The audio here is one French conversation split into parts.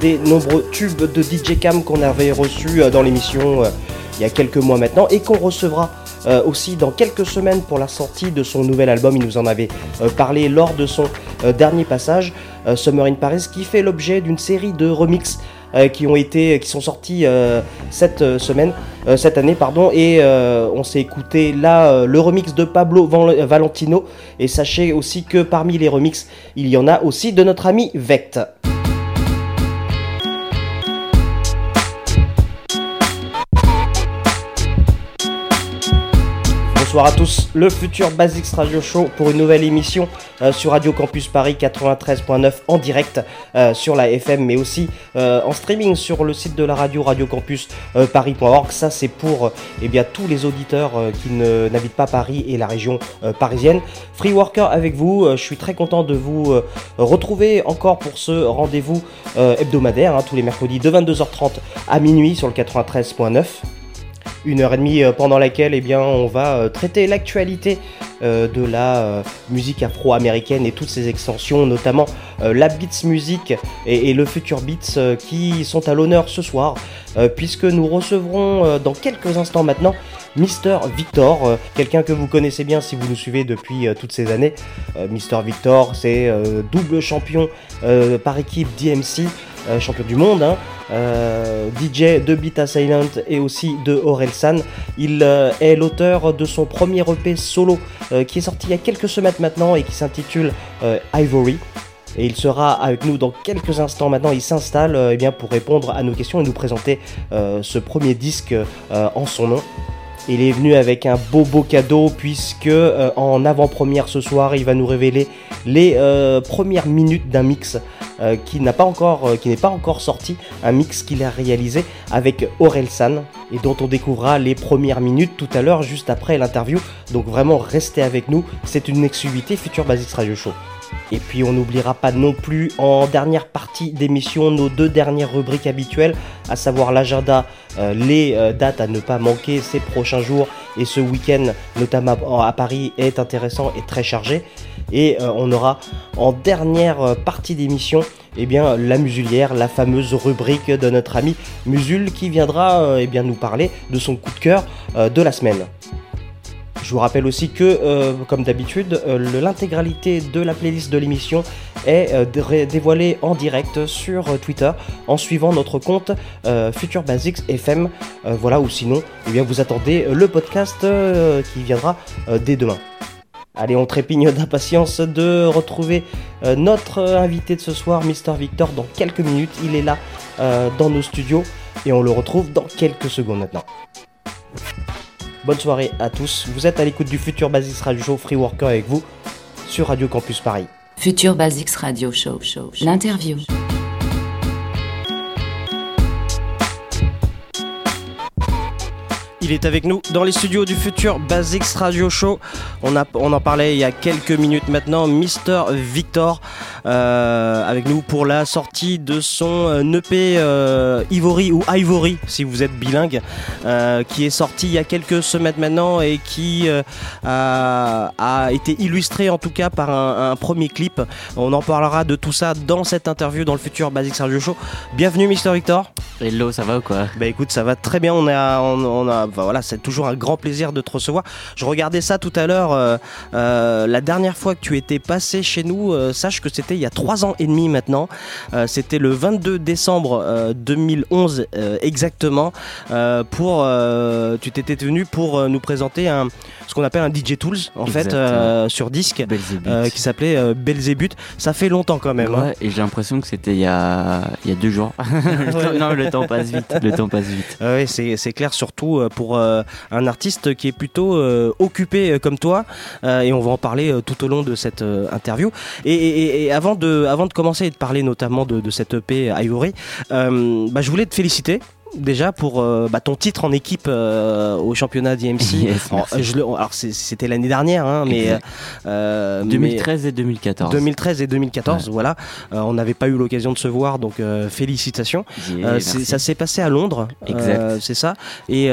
Des nombreux tubes de DJ Cam qu'on avait reçu euh, dans l'émission euh, il y a quelques mois maintenant et qu'on recevra euh, aussi dans quelques semaines pour la sortie de son nouvel album. Il nous en avait parlé lors de son dernier passage, Summer in Paris, qui fait l'objet d'une série de remixes qui ont été, qui sont sortis cette semaine, cette année, pardon, et on s'est écouté là le remix de Pablo Valentino. Et sachez aussi que parmi les remixes, il y en a aussi de notre ami Vect. Bonsoir à tous, le futur Basics Radio Show pour une nouvelle émission euh, sur Radio Campus Paris 93.9 en direct euh, sur la FM mais aussi euh, en streaming sur le site de la radio Radio Campus euh, Paris.org. Ça c'est pour eh bien, tous les auditeurs qui n'habitent pas Paris et la région parisienne. Free Worker avec vous, je suis très content de vous retrouver encore pour ce rendez-vous hebdomadaire hein, tous les mercredis de 22h30 à minuit sur le 93.9 une heure et demie euh, pendant laquelle eh on va euh, traiter l'actualité euh, de la musique afro-américaine et toutes ses extensions, notamment la Beats Music et, le Future Beats qui sont à l'honneur ce soir, puisque nous recevrons dans quelques instants maintenant Mister Victor, euh, quelqu'un que vous connaissez bien si vous nous suivez depuis euh, toutes ces années. Euh, Mister Victor, c'est double champion par équipe DMC, champion du monde, hein, DJ de Beat Silent et aussi de Orelsan. Il est l'auteur de son premier EP solo qui est sorti il y a quelques semaines maintenant et qui s'intitule Ivory. Et il sera avec nous dans quelques instants maintenant. Il s'installe eh pour répondre à nos questions et nous présenter ce premier disque en son nom. Il est venu avec un beau beau cadeau puisque euh, en avant-première ce soir, il va nous révéler les euh, premières minutes d'un mix euh, qui n'est pas encore sorti, un mix qu'il a réalisé avec Orelsan et dont on découvrira les premières minutes tout à l'heure juste après l'interview. Donc vraiment restez avec nous, c'est une exclusivité Future Basics Radio Show. Et puis on n'oubliera pas non plus en dernière partie d'émission nos deux dernières rubriques habituelles, à savoir l'agenda, euh, les euh, dates à ne pas manquer ces prochains jours et ce week-end notamment à Paris est intéressant et très chargé. Et euh, on aura en dernière partie d'émission eh bien, la musulière, la fameuse rubrique de notre ami Musul qui viendra eh nous parler de son coup de cœur de la semaine. Je vous rappelle aussi que, euh, comme d'habitude, euh, l'intégralité de la playlist de l'émission est euh, dé- dévoilée en direct sur Twitter en suivant notre compte Future Basics FM. Voilà, ou sinon, eh bien, vous attendez le podcast qui viendra dès demain. Allez, on trépigne d'impatience de retrouver notre invité de ce soir, Mister Victor, dans quelques minutes. Il est là dans nos studios et on le retrouve dans quelques secondes maintenant. Bonne soirée à tous. Vous êtes à l'écoute du futur Basis Radio Show Free Worker avec vous sur Radio Campus Paris. Future Basics Radio Show. show, show. L'interview. Il est avec nous dans les studios du futur Basics Radio Show. On, a, on en parlait il y a quelques minutes maintenant. Mister Victor avec nous pour la sortie de son euh, EP euh, Ivory ou Ivory si vous êtes bilingue, euh, qui est sorti il y a quelques semaines maintenant et qui euh, a, a été illustré en tout cas par un, un premier clip. On en parlera de tout ça dans cette interview dans le futur Basics Radio Show. Bienvenue Mister Victor. Hello, ça va ou quoi? Bah écoute, ça va très bien. On a, on, on a, bah voilà, c'est toujours un grand plaisir de te recevoir. Je regardais ça tout à l'heure. euh, euh, la dernière fois que tu étais passé chez nous, euh, sache que c'était il y a trois ans et demi maintenant. Euh, c'était le 22 décembre euh, 2011 euh, exactement. euh, pour, tu t'étais venu pour nous présenter un, ce qu'on appelle un DJ Tools en fait Exactement. sur disque. Qui s'appelait Belzébuth. Ça fait longtemps quand même. hein. Et j'ai l'impression que c'était il y a, il y a deux jours. Le temps- non, le temps passe vite. Le temps passe vite. Ah ouais, c'est clair, surtout pour un artiste qui est plutôt occupé comme toi, et on va en parler tout au long de cette interview. Et, et- et avant, de, commencer et de parler notamment de, de cette EP Ivory, euh, bah, je voulais te féliciter. Déjà pour euh, bah, ton titre en équipe euh, au championnat d'IMC. Yes, alors, c'était l'année dernière, hein, mais, Exact. euh, mais- 2013 et 2014. 2013 et 2014, voilà. On n'avait pas eu l'occasion de se voir, donc félicitations. Yeah, ça s'est passé à Londres, c'est ça. Et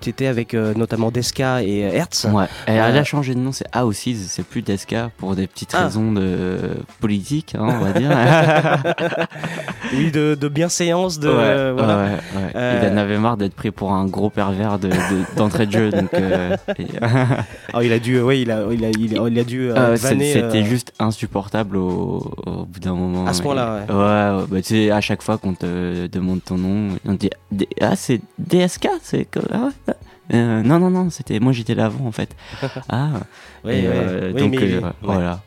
tu étais avec notamment Deska et Hertz. Ouais. Elle a changé de nom, c'est AOCs, c'est plus Deska pour des petites Ah. raisons de politique, hein, on va dire. Oui, de, de bienséance, de Ouais, voilà. Ouais, ouais. Euh, Il en avait marre d'être pris pour un gros pervers de- de- d'entrée de, jeu. Donc, euh, Oh, il a dû, ouais, il a, il a, il a, il a dû euh, Euh, vanner, C'était euh, juste insupportable au, au bout d'un moment. À ce point-là, ouais. Ouais, ouais, bah, tu sais, à chaque fois qu'on te demande ton nom, on te dit Ah, c'est DSK C'est ah ouais, euh, Non, non, non, c'était moi j'étais là avant en fait. Ah, Oui, et, oui, euh, oui, donc mais- euh, ouais. voilà.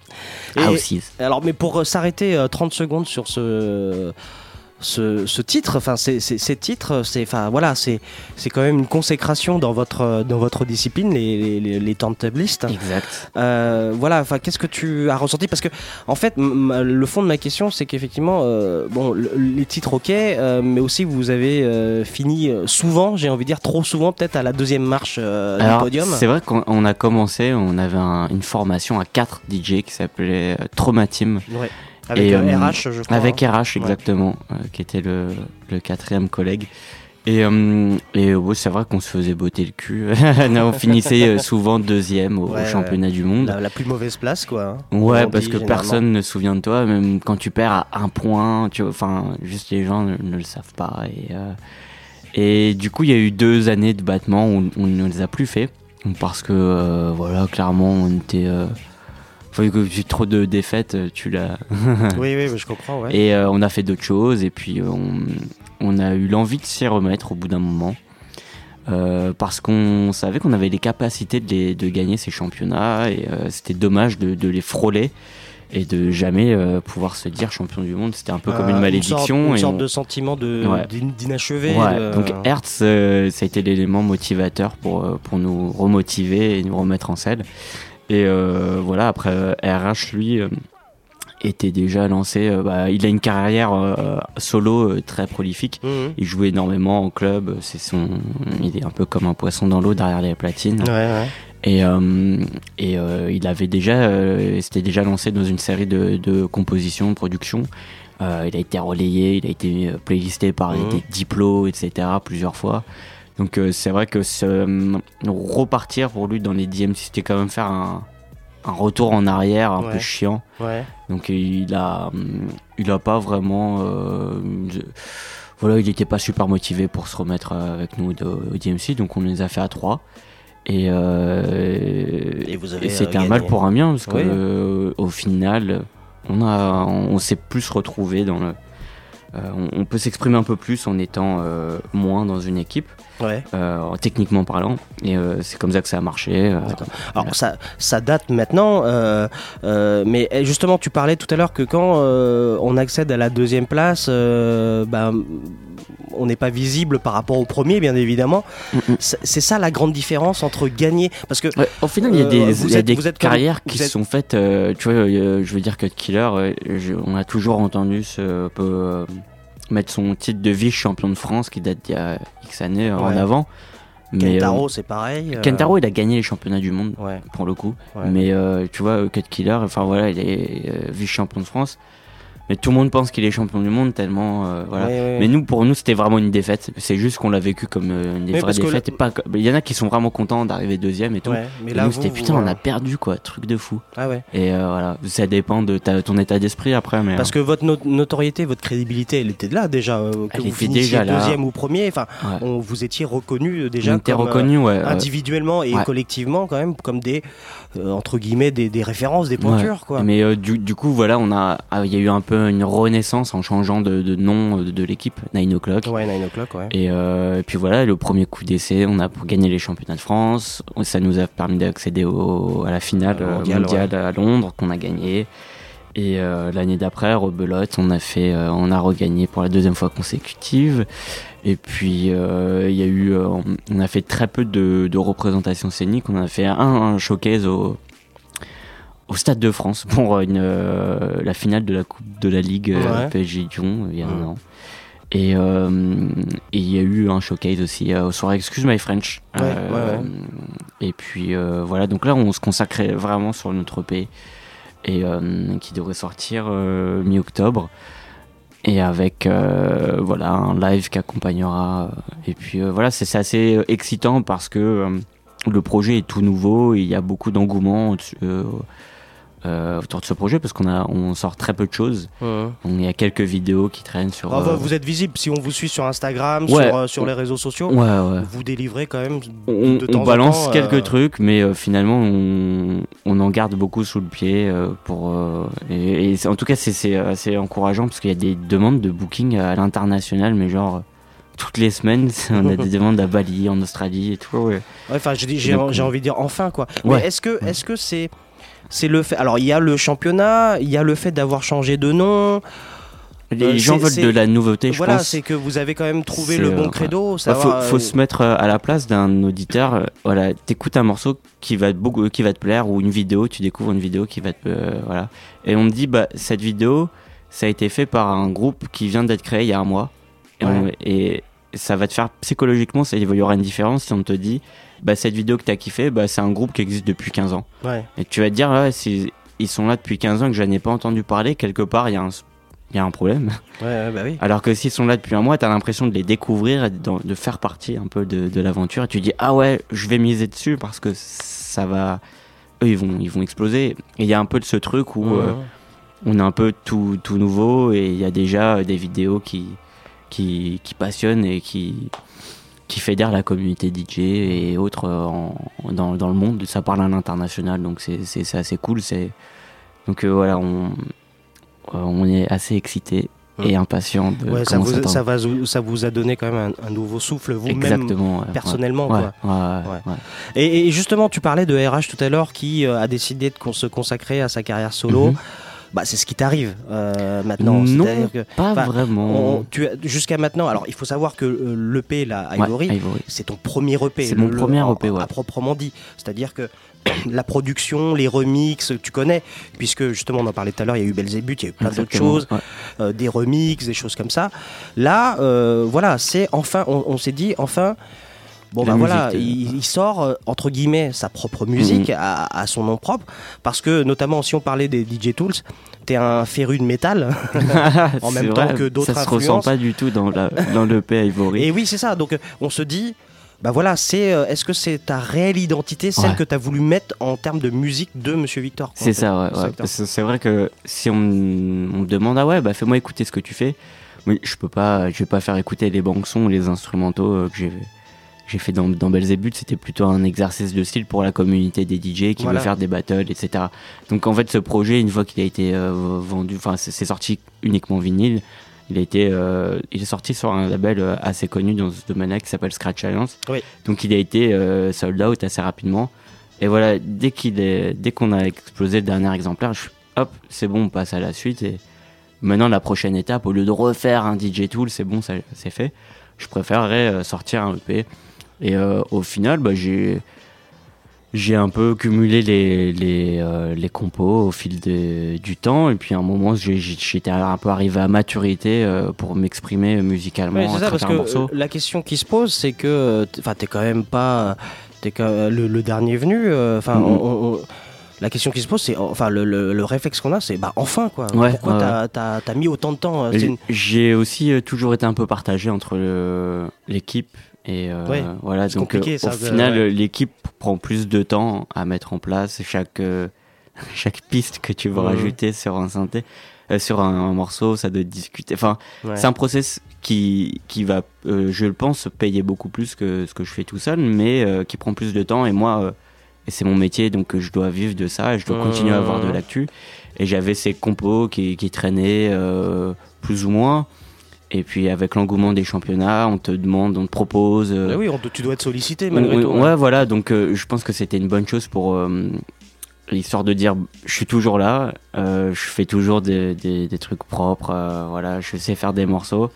Et- Ah, aussi. Alors, mais pour euh, s'arrêter euh, 30 secondes sur ce. Ce, ce titre, enfin ces, ces- ces titres, c'est enfin voilà, c'est c'est quand même une consécration dans votre dans votre discipline, les les, les, turntablistes. Exact. Euh, voilà, enfin, qu'est-ce que tu as ressenti? Parce que, en fait, le fond de ma question, c'est qu'effectivement, euh, bon, le- les titres, ok, euh, mais aussi vous avez fini souvent, j'ai envie de dire trop souvent, peut-être à la deuxième marche du podium. c'est vrai qu'on on a commencé, on avait un- une formation à 4 DJ qui s'appelait Trauma Team. Ouais. Avec Et, euh, euh, RH, je crois. Avec hein. RH, exactement, euh, qui était le, le quatrième collègue. Et, euh, et ouais, c'est vrai qu'on se faisait botter le cul. On finissait souvent deuxième au, Ouais, championnat du monde. La, la plus mauvaise place, quoi. hein. Ouais, parce dit que personne ne se souvient de toi, même quand tu perds à un point, tu enfin, juste les gens ne, ne le savent pas. Et, et du coup, il y a eu deux années de battement où on ne les a plus fait. Parce que, voilà, clairement, on était. Euh, enfin, que j'ai trop de défaites, tu l'as. Oui, oui, je comprends, ouais. Et euh, on a fait d'autres choses, et puis euh, on, on a eu l'envie de s'y remettre au bout d'un moment. Euh, parce qu'on savait qu'on avait les capacités de, les- de gagner ces championnats, et euh, c'était dommage de, de les frôler et de jamais euh, pouvoir se dire champion du monde. C'était un peu comme Euh, une malédiction. Une sorte, une et sorte on- de sentiment de- Ouais. d'in- d'inachevé. Ouais, de- donc Hertz, euh, ça a été l'élément motivateur pour, euh, pour nous remotiver et nous remettre en selle. Et euh, voilà, après RH, lui, euh, était déjà lancé. euh, bah, il a une carrière euh, solo euh, très prolifique. Mhm. Il jouait énormément en club. C'est son, il est un peu comme un poisson dans l'eau derrière les platines. Ouais, ouais. Et, et il avait déjà, s'était déjà lancé dans une série de, de compositions, de productions. Il a été relayé, il a été playlisté par Mhm. des diplômes, etc. plusieurs fois. Donc euh, c'est vrai que euh, repartir pour lui dans les DMC, c'était quand même faire un, un retour en arrière un Ouais. peu chiant. Ouais. Donc il a, hum, il a pas vraiment, euh, voilà, il n'était pas super motivé pour se remettre euh, avec nous de, au DMC, donc on les a fait à trois. Et, euh, c'était euh, un mal pour un bien parce Oui. euh, au final, on a, on, s'est plus retrouvé dans le. euh, on, on peut s'exprimer un peu plus en étant euh, moins dans une équipe, Ouais. euh, techniquement parlant. Et euh, c'est comme ça que ça a marché. euh, Alors ça, ça date maintenant, mais eh, justement tu parlais tout à l'heure que quand on accède à la deuxième place, ben, on n'est pas visible par rapport au premier, bien évidemment. C'est c'est ça la grande différence entre gagner, parce que Ouais, au final, il y a des, vous il y a êtes- des vous êtes comme- carrières vous qui êtes- sont faites. tu vois, je veux dire que Killer, on a toujours entendu ce peu mettre son titre de vice champion de France qui date d'il y a X années euh, en avant. Mais, Kentaro euh, c'est pareil. euh, Kentaro, il a gagné les championnats du monde Ouais. pour le coup. Ouais. Mais euh, tu vois, Cut Killer, enfin voilà, il est euh, vice champion de France. Mais tout le monde pense qu'il est champion du monde tellement euh, voilà. Ouais, ouais, Mais nous, pour nous, c'était vraiment une défaite. C'est juste qu'on l'a vécu comme euh, une vraie défaite. Il y en a qui sont vraiment contents d'arriver deuxième et tout. Ouais, mais Et là, nous, c'était putain, on a perdu quoi, truc de fou. Ah. Et euh, voilà, ça dépend de ta- ton état d'esprit après. Mais, Parce que votre no- notoriété, votre crédibilité, elle était là déjà. que Elle vous était déjà là. deuxième ou premier. Enfin, on vous étiez reconnu on déjà. était reconnu, individuellement et collectivement quand même comme des entre guillemets des, des références des ouais. pointures quoi Mais euh, du, du coup, voilà, on a, ah, il y a eu un peu une renaissance en changeant de, de nom euh, de, de l'équipe, Nine O'clock. ouais 9 o'clock ouais Et, euh, et puis voilà, le premier coup d'essai, on a gagné les championnats de France. Ça nous a permis d'accéder au- à la finale Euh, euh, mondiale, mondiale, à Londres qu'on a gagné. Et euh, l'année d'après, rebelote, on a fait, euh, on a regagné pour la deuxième fois consécutive. Et puis euh, il y a eu, euh, on a fait très peu de, de représentations scéniques. On a fait un, un showcase au au Stade de France pour une, euh, la finale de la Coupe de la Ligue Ouais. PSG Lyon il y a un an. Et il y a eu un showcase aussi au soir Excuse My French. Ouais. Et puis voilà, donc là on se consacrait vraiment sur notre EP et qui devrait sortir mi-octobre. Et avec euh, voilà un live qui accompagnera. euh, Et puis euh, voilà, c'est assez excitant parce que le projet est tout nouveau, et il y a beaucoup d'engouement euh, autour de ce projet parce qu'on a on sort très peu de choses. On- Il y a quelques vidéos qui traînent sur. Ah, euh, Vous êtes visible si on vous suit sur Instagram, Ouais. sur, euh, sur les réseaux sociaux. Ouais, ouais. Vous délivrez quand même. on, de on temps en balance temps, quelques euh, trucs, mais euh, finalement on, on en garde beaucoup sous le pied euh, pour euh, et, en tout cas c'est- c'est assez encourageant parce qu'il y a des demandes de booking à l'international, mais genre toutes les semaines on a des demandes à Bali, en Australie et tout. ouais. Enfin, j'ai envie de dire enfin quoi. Ouais. est-ce que est-ce que c'est c'est le fait Alors il y a le championnat, il y a le fait d'avoir changé de nom. Les Euh, gens veulent de la nouveauté, je voilà, pense. c'est que vous avez quand même trouvé le bon euh, credo. Bah, savoir, faut, faut euh, se mettre à la place d'un auditeur. Voilà, t'écoutes un morceau qui va te beaucoup, qui va te plaire ou une vidéo, tu découvres une vidéo qui va te, euh, voilà. Et on te dit, bah cette vidéo, ça a été fait par un groupe qui vient d'être créé il y a un mois. Et, on- Ouais. et ça va te faire psychologiquement, ça, il y aura une différence si on te dit, bah cette vidéo que t'as kiffé, bah c'est un groupe qui existe depuis 15 ans. Ouais. Et tu vas te dire, ouais, si ils sont là depuis 15 ans et que je n'ai pas entendu parler, quelque part il y a un, il y a un problème. Ouais, ouais, bah oui. Alors que s'ils sont là depuis un mois, t'as l'impression de les découvrir et de, de faire partie un peu de, de l'aventure. Et tu dis ah ouais, je vais miser dessus parce que ça va. Eux ils vont ils vont exploser. Et il y a un peu de ce truc où euh, Mhm. on est un peu tout tout nouveau et il y a déjà euh, des vidéos qui qui qui passionnent et qui qui fédèrent la communauté DJ et autres en- dans, dans le monde. Ça parle à l'international, donc c'est assez cool. C'est donc euh, voilà, on euh, on est assez excité et impatient de Ouais, ça, vous, ça ça, va, ça vous a donné quand même un, un nouveau souffle vous-même ouais, personnellement. ouais, quoi. Et, et justement, tu parlais de RH tout à l'heure qui euh, a décidé de se consacrer à sa carrière solo. Mhm. Bah, c'est ce qui t'arrive euh, maintenant. Non, que- pas vraiment. Jusqu'à maintenant, alors il faut savoir que euh, l'EP, la Ouais, Ivory, c'est ton premier EP. C'est mon premier EP, ouais. À proprement dit. C'est-à-dire que la production, les remixes, tu connais, puisque justement on en parlait tout à l'heure, il y a eu Belzébuth, il y a eu plein d'autres choses, ouais. euh, des remixes, des choses comme ça. Là, euh, voilà, c'est enfin, on, on s'est dit, enfin. Bon bah voilà, euh, il, il sort euh, entre guillemets sa propre musique Mhm. à, à son nom propre, parce que notamment si on parlait des DJ Tools, t'es un féru de métal en même temps que d'autres Ça se ressent pas du tout dans, la, dans le P Ivory. Et oui, c'est ça. Donc, euh, on se dit, bah voilà, c'est, euh, est-ce que c'est ta réelle identité, celle Ouais. que tu as voulu mettre en termes de musique de Monsieur Victor C'est ça, ouais. C'est ouais. vrai que si on, me- on me demande, ah ouais, bah fais-moi écouter ce que tu fais, mais je peux pas, je vais pas faire écouter les banques sons, les instrumentaux euh, que j'ai j'ai fait dans, dans Belzébuth, c'était plutôt un exercice de style pour la communauté des DJ qui Voilà. veut faire des battles, etc. Donc en fait, ce projet, une fois qu'il a été euh, vendu, enfin c'est sorti uniquement vinyle, il a été, euh, il est sorti sur un label euh, assez connu dans ce domaine-là qui s'appelle Scratch Alliance. Oui. Donc il a été euh, sold out assez rapidement. Et voilà, dès qu'il est, dès qu'on a explosé le dernier exemplaire, je, hop, c'est bon, on passe à la suite. Et maintenant, la prochaine étape, au lieu de refaire un DJ Tool, c'est bon, c'est fait. Je préférerais sortir un EP. Et euh, au final, bah, j'ai, j'ai un peu cumulé les, les, euh, les compos au fil de- du temps. Et puis à un moment, j'étais un peu arrivé à maturité euh, pour m'exprimer musicalement Ouais, c'est ça, parce que la question qui se pose, c'est que, t'es quand même pas, quand- euh, le, le dernier venu. Enfin, Mhm. on- la question qui se pose, c'est, enfin, le, le- le réflexe qu'on a, c'est, bah, enfin, quoi. Ouais, Pourquoi t'as, t'as mis autant de temps J'ai- une- J'ai aussi toujours été un peu partagé entre l'équipe et euh, Ouais, voilà. Donc euh, ça, au final, ouais. l'équipe prend plus de temps à mettre en place chaque euh, chaque piste que tu veux rajouter sur un synthé, euh, sur un, un morceau, ça doit discuter. Enfin, Ouais. c'est un process qui qui va, je le pense, payer beaucoup plus que ce que je fais tout seul, mais qui prend plus de temps. Et moi, c'est mon métier, donc je dois vivre de ça, et je dois continuer à avoir de l'actu. Et j'avais ces compos qui, qui traînaient plus ou moins. Et puis avec l'engouement des championnats, on te demande, on te propose. euh, Ah oui, on- tu dois être sollicité malgré on- tout. ouais, voilà. Donc euh, je pense que c'était une bonne chose pour euh, histoire de dire, je suis toujours là, euh, je fais toujours des, des, des trucs propres, voilà, je sais faire des morceaux.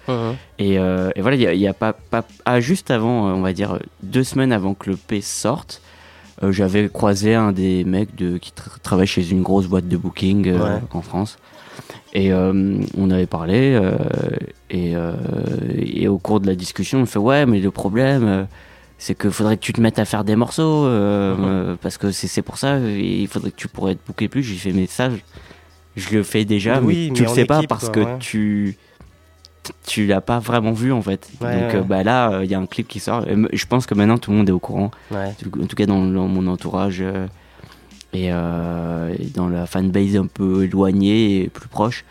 Et, et voilà, il y a, pas, pas ah, juste avant, on va dire deux semaines avant que le P sorte, j'avais croisé un des mecs de, qui tra- travaille chez une grosse boîte de booking Ouais. en France. Et euh, on avait parlé, euh, et, euh, et au cours de la discussion, on fait Ouais, mais le problème, c'est qu'il faudrait que tu te mettes à faire des morceaux, parce que c'est pour ça, il faudrait que tu pourrais te booker plus. J'ai fait Mais ça, je, je le fais déjà, Oui, mais tu mais le sais pas parce quoi, que ouais. tu tu l'as pas vraiment vu en fait. Ouais, Donc ouais. bah là, il y a un clip qui sort. Et je pense que maintenant tout le monde est au courant. En tout cas dans, dans mon entourage. Euh, Et, euh, et dans la fanbase un peu éloignée et plus proche,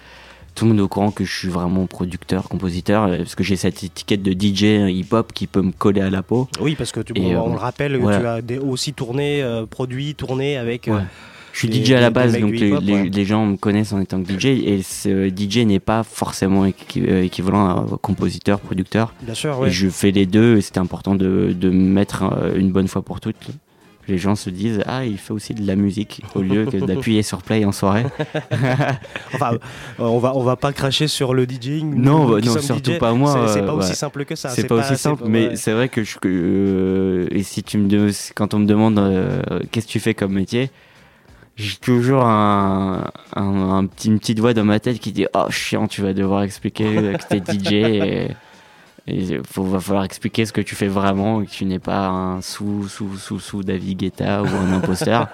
tout le monde est au courant que je suis vraiment producteur, compositeur, euh, parce que j'ai cette étiquette de DJ hip-hop qui peut me coller à la peau. Oui, parce que tu, Et, on, euh, on le rappelle, voilà. tu as aussi tourné, euh, produit, tourné avec. euh, Ouais. Je suis DJ à la base, donc les, ouais. gens me connaissent en étant DJ, et ce DJ n'est pas forcément équi- euh, équivalent à compositeur, producteur. Bien sûr, ouais. Et je fais les deux, et c'était important de, de mettre euh, une bonne fois pour toutes. Les gens se disent Ah, il fait aussi de la musique, au lieu que d'appuyer sur play en soirée. Enfin, on va on va pas cracher sur le DJing. Non, nous bah, non, surtout DJ, pas moi, C'est euh, pas aussi ouais. simple que ça. C'est pas, aussi simple, mais ouais. c'est vrai que, je, que, euh, et si tu me quand on me demande euh, qu'est-ce que tu fais comme métier, j'ai toujours un, un, un petit, une petite voix dans ma tête qui dit oh chiant, tu vas devoir expliquer que t'es DJ et il va falloir expliquer ce que tu fais vraiment et que tu n'es pas un sous sous sous sous David Guetta ou un imposteur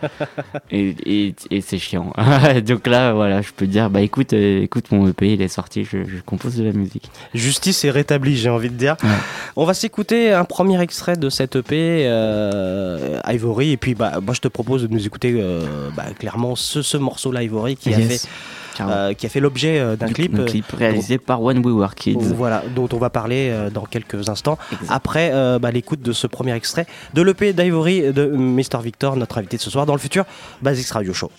et, et, et c'est chiant. Donc là voilà, je peux te dire bah écoute euh, écoute mon EP il est sorti, je, je compose de la musique. Justice est rétablie, j'ai envie de dire. Ouais. On va s'écouter un premier extrait de cette EP euh, Ivory et puis bah moi je te propose de nous écouter euh, bah, clairement ce, ce morceau là Ivory qui a Yes. fait Ciao. Euh, qui a fait l'objet euh, d'un Du- clip. euh, clip réalisé par When We Were Kids. Voilà, dont on va parler dans quelques instants. Après bah, l'écoute de ce premier extrait de l'EP d'Ivory de Mr. Victor, notre invité de ce soir dans le futur Basics Radio Show.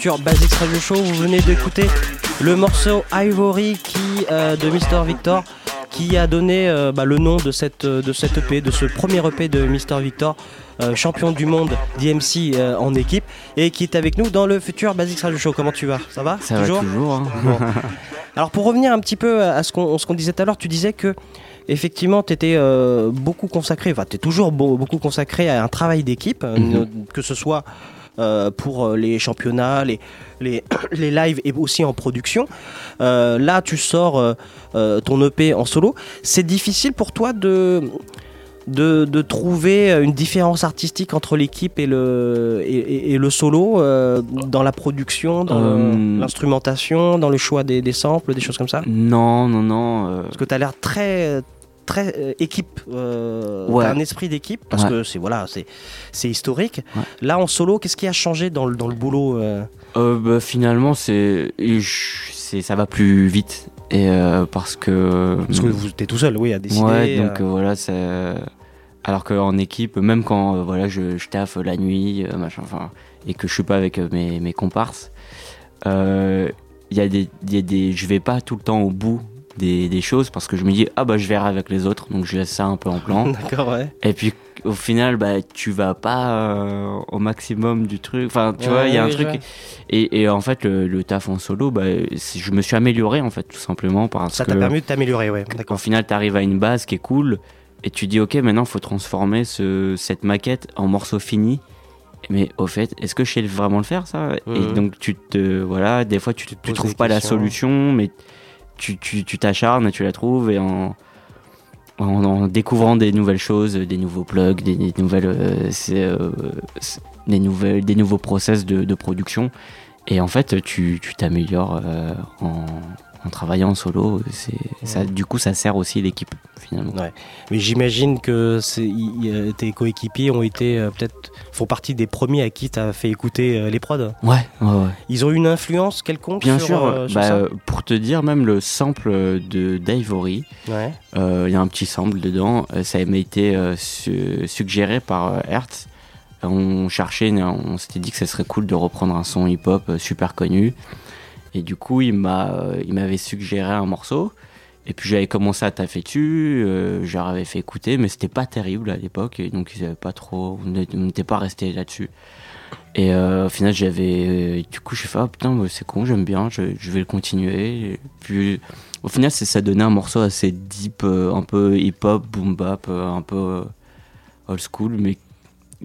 Futur Basics Radio Show. Vous venez d'écouter le morceau Ivory qui, euh, de Mr. Victor qui a donné euh, bah, le nom de cette, de cette EP, de ce premier EP de Mr. Victor, euh, champion du monde d'IMC euh, en équipe et qui est avec nous dans le futur Basics Radio Show. Comment tu vas? Ça va? Ça va toujours? hein. Bon. Alors pour revenir un petit peu à ce qu'on disait tout à l'heure, tu disais que effectivement tu étais beaucoup consacré, enfin tu es toujours beau- beaucoup consacré à un travail d'équipe, euh, Mhm. que ce soit euh, pour euh, les championnats, les, les, les lives et aussi en production. Euh, là tu sors ton EP en solo. C'est difficile pour toi de... De, de trouver une différence artistique entre l'équipe et le, et, le solo euh, dans la production, dans Euh, l'instrumentation, dans le choix des, des samples, des choses comme ça? Non, non, non. euh, Parce que tu as l'air très très euh, équipe, euh, Ouais. un esprit d'équipe parce Ouais. que c'est voilà, c'est historique. Ouais. Là en solo, qu'est-ce qui a changé dans le, dans le boulot euh? Bah, finalement, c'est, ça va plus vite. Et parce que. Parce que vous êtes tout seul, oui, à décider. Ouais, donc voilà, c'est. Alors qu'en équipe, même quand euh, voilà, je, je taffe la nuit, euh, machin, enfin, et que je suis pas avec euh, mes, mes comparses, il y a des, il y a des, je vais pas tout le temps au bout des, des choses parce que je me dis ah bah je verrai avec les autres, donc je laisse ça un peu en plan. D'accord, ouais. Et puis au final, bah, tu vas pas euh, au maximum du truc. Enfin, tu Ouais, vois, il y a un oui, truc. Et, et en fait, le, le taf en solo, bah, je me suis amélioré en fait, tout simplement parce Ça que t'a permis de t'améliorer, ouais. au D'accord. final, tu arrives à une base qui est cool et tu dis ok, maintenant faut transformer ce, cette maquette en morceau fini. Mais au fait, est-ce que je sais vraiment le faire ça? Et donc tu te voilà, des fois tu, tu trouves pas la solution, mais tu t'acharnes et tu la trouves et en découvrant des nouvelles choses, des nouveaux plugs, des, euh, euh, nouveaux process de, production. Et en fait, tu tu t'améliores euh, en, en travaillant en solo. C'est, ça, du coup, ça sert aussi l'équipe finalement. Ouais. Mais j'imagine que c'est- y- y- tes coéquipiers ont été euh, peut-être font partie des premiers à qui t'as fait écouter euh, les prods. Ouais, ouais, ouais. Ils ont eu une influence quelconque Bien sur, sûr, euh, sur bah, ça euh, pour te dire, même le sample de d'Ivory, Ouais. euh, il y a un petit sample dedans, euh, ça m'a été euh, su- suggéré par euh, Hertz. On cherchait, on s'était dit que ça serait cool de reprendre un son hip-hop euh, super connu. Et du coup, euh, il m'avait suggéré un morceau. Et puis j'avais commencé à taffer dessus, euh, je leur avais fait écouter, mais c'était pas terrible à l'époque, et donc ils avaient pas trop, on n'était- pas resté là-dessus. Et euh, au final, j'avais, du coup, j'ai fait ah putain, bah, c'est con, j'aime bien, je, vais le continuer. Et puis au final, ça donnait un morceau assez deep, un peu hip-hop, boom bap, un peu old school, mais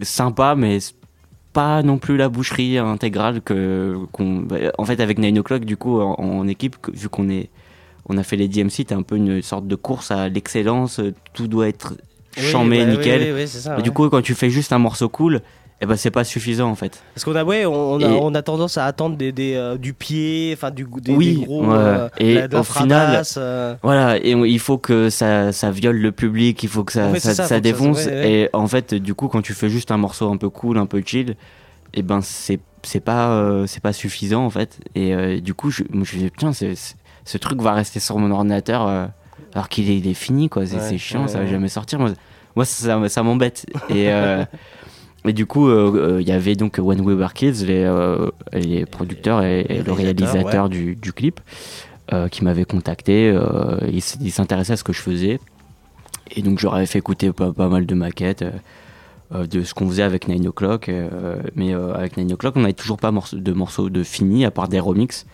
sympa, mais pas non plus la boucherie intégrale que qu'on bah, en fait avec Nine O'clock du coup en, en équipe vu qu'on est on a fait les DMC t'as un peu une sorte de course à l'excellence tout doit être chambé Oui, bah, nickel oui, oui, ça, ouais. du coup quand tu fais juste un morceau cool eh ben c'est pas suffisant en fait Parce qu'on a, ouais, on, a, Et- on a tendance à attendre des, des, euh, du pied, enfin du, des, Oui, des gros, ouais. euh, Et la- de au final, euh. Voilà, et on- il faut que ça, ça viole le public, il faut que ça, ça, défonce. ouais. Et en fait, du coup, quand tu fais juste un morceau un peu cool, un peu chill, et ben c'est c'est pas c'est pas suffisant en fait. Et du coup, je me dis c'est- ce truc va rester sur mon ordinateur alors qu'il est, il est fini quoi. C'est chiant, ça va jamais sortir. Moi, moi ça, ça m'embête. Et et du coup, euh, euh, il y avait donc When We Were Kids, les, euh, les producteurs et, et le réalisateur ouais. du, du clip, qui m'avait contacté. euh, il s'intéressait à ce que je faisais. Et donc, j'aurais fait écouter pas, pas mal de maquettes de ce qu'on faisait avec Nine O'Clock. mais avec Nine O'Clock, on n'avait toujours pas morce- de morceaux de fini, à part des remixes.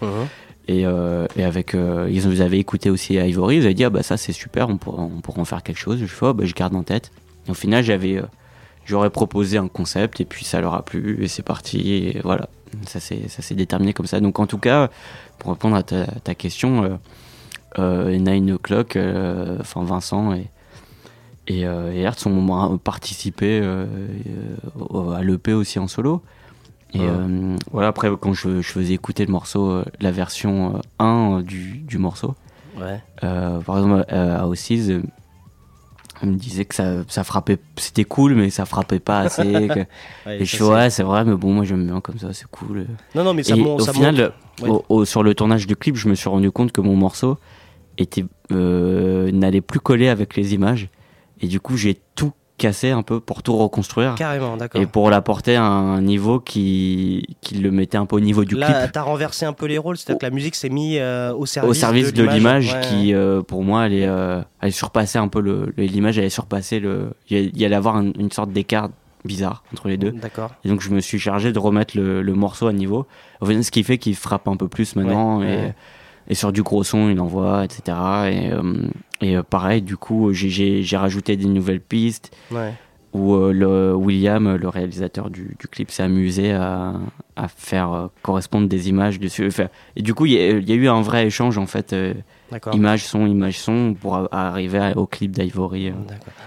Et, euh, et avec, euh, ils nous avaient écouté aussi à Ivory, ils avaient dit ah bah ça c'est super, on pourra, on pourra en faire quelque chose. Je fais oh, bah, je garde en tête. Et au final j'avais, euh, j'aurais proposé un concept et puis ça leur a plu et c'est parti et voilà, ça s'est ça s'est déterminé comme ça. Donc en tout cas, pour répondre à ta, ta question, euh, euh, Nine O'clock, euh, enfin Vincent et et, euh, et Hertz ont participé euh, à l'EP aussi en solo. Et voilà, après, quand je, je faisais écouter le morceau, la version euh, 1 euh, du, du morceau, Ouais. par exemple, à euh, on me disait que ça, ça frappait, c'était cool, mais ça frappait pas assez. que- Ouais, et je c'est- ouais, c'est vrai, mais bon, moi j'aime bien comme ça, c'est cool. Non, non, mais ça au ça final, montre- ouais. au- au- sur le tournage du clip, je me suis rendu compte que mon morceau était euh, n'allait plus coller avec les images. Et du coup, j'ai tout casser un peu pour tout reconstruire. Carrément, d'accord. Et pour l'apporter à un niveau qui, qui le mettait un peu au niveau du Là, clip. t'as renversé un peu les rôles, c'est-à-dire que la musique s'est mise euh, au service, Au service de l'image Ouais. qui, euh, pour moi, allait, euh, allait surpasser un peu le. L'image allait surpasser le. Il y allait- avoir un- une sorte d'écart bizarre entre les deux. D'accord. Et donc je me suis chargé de remettre le, le morceau à niveau. Ce qui fait qu'il frappe un peu plus maintenant. Ouais, et, ouais. et sur du gros son, il envoie, etc. Et, euh, et euh, pareil, du coup, j'ai- rajouté des nouvelles pistes Ouais. où euh, le William, le réalisateur du, du clip, s'est amusé à, à faire euh, correspondre des images dessus. Enfin, et du coup, il y, a- il y a eu un vrai échange en fait. Image son, image son, pour a- arriver à- au clip d'Ivory. euh.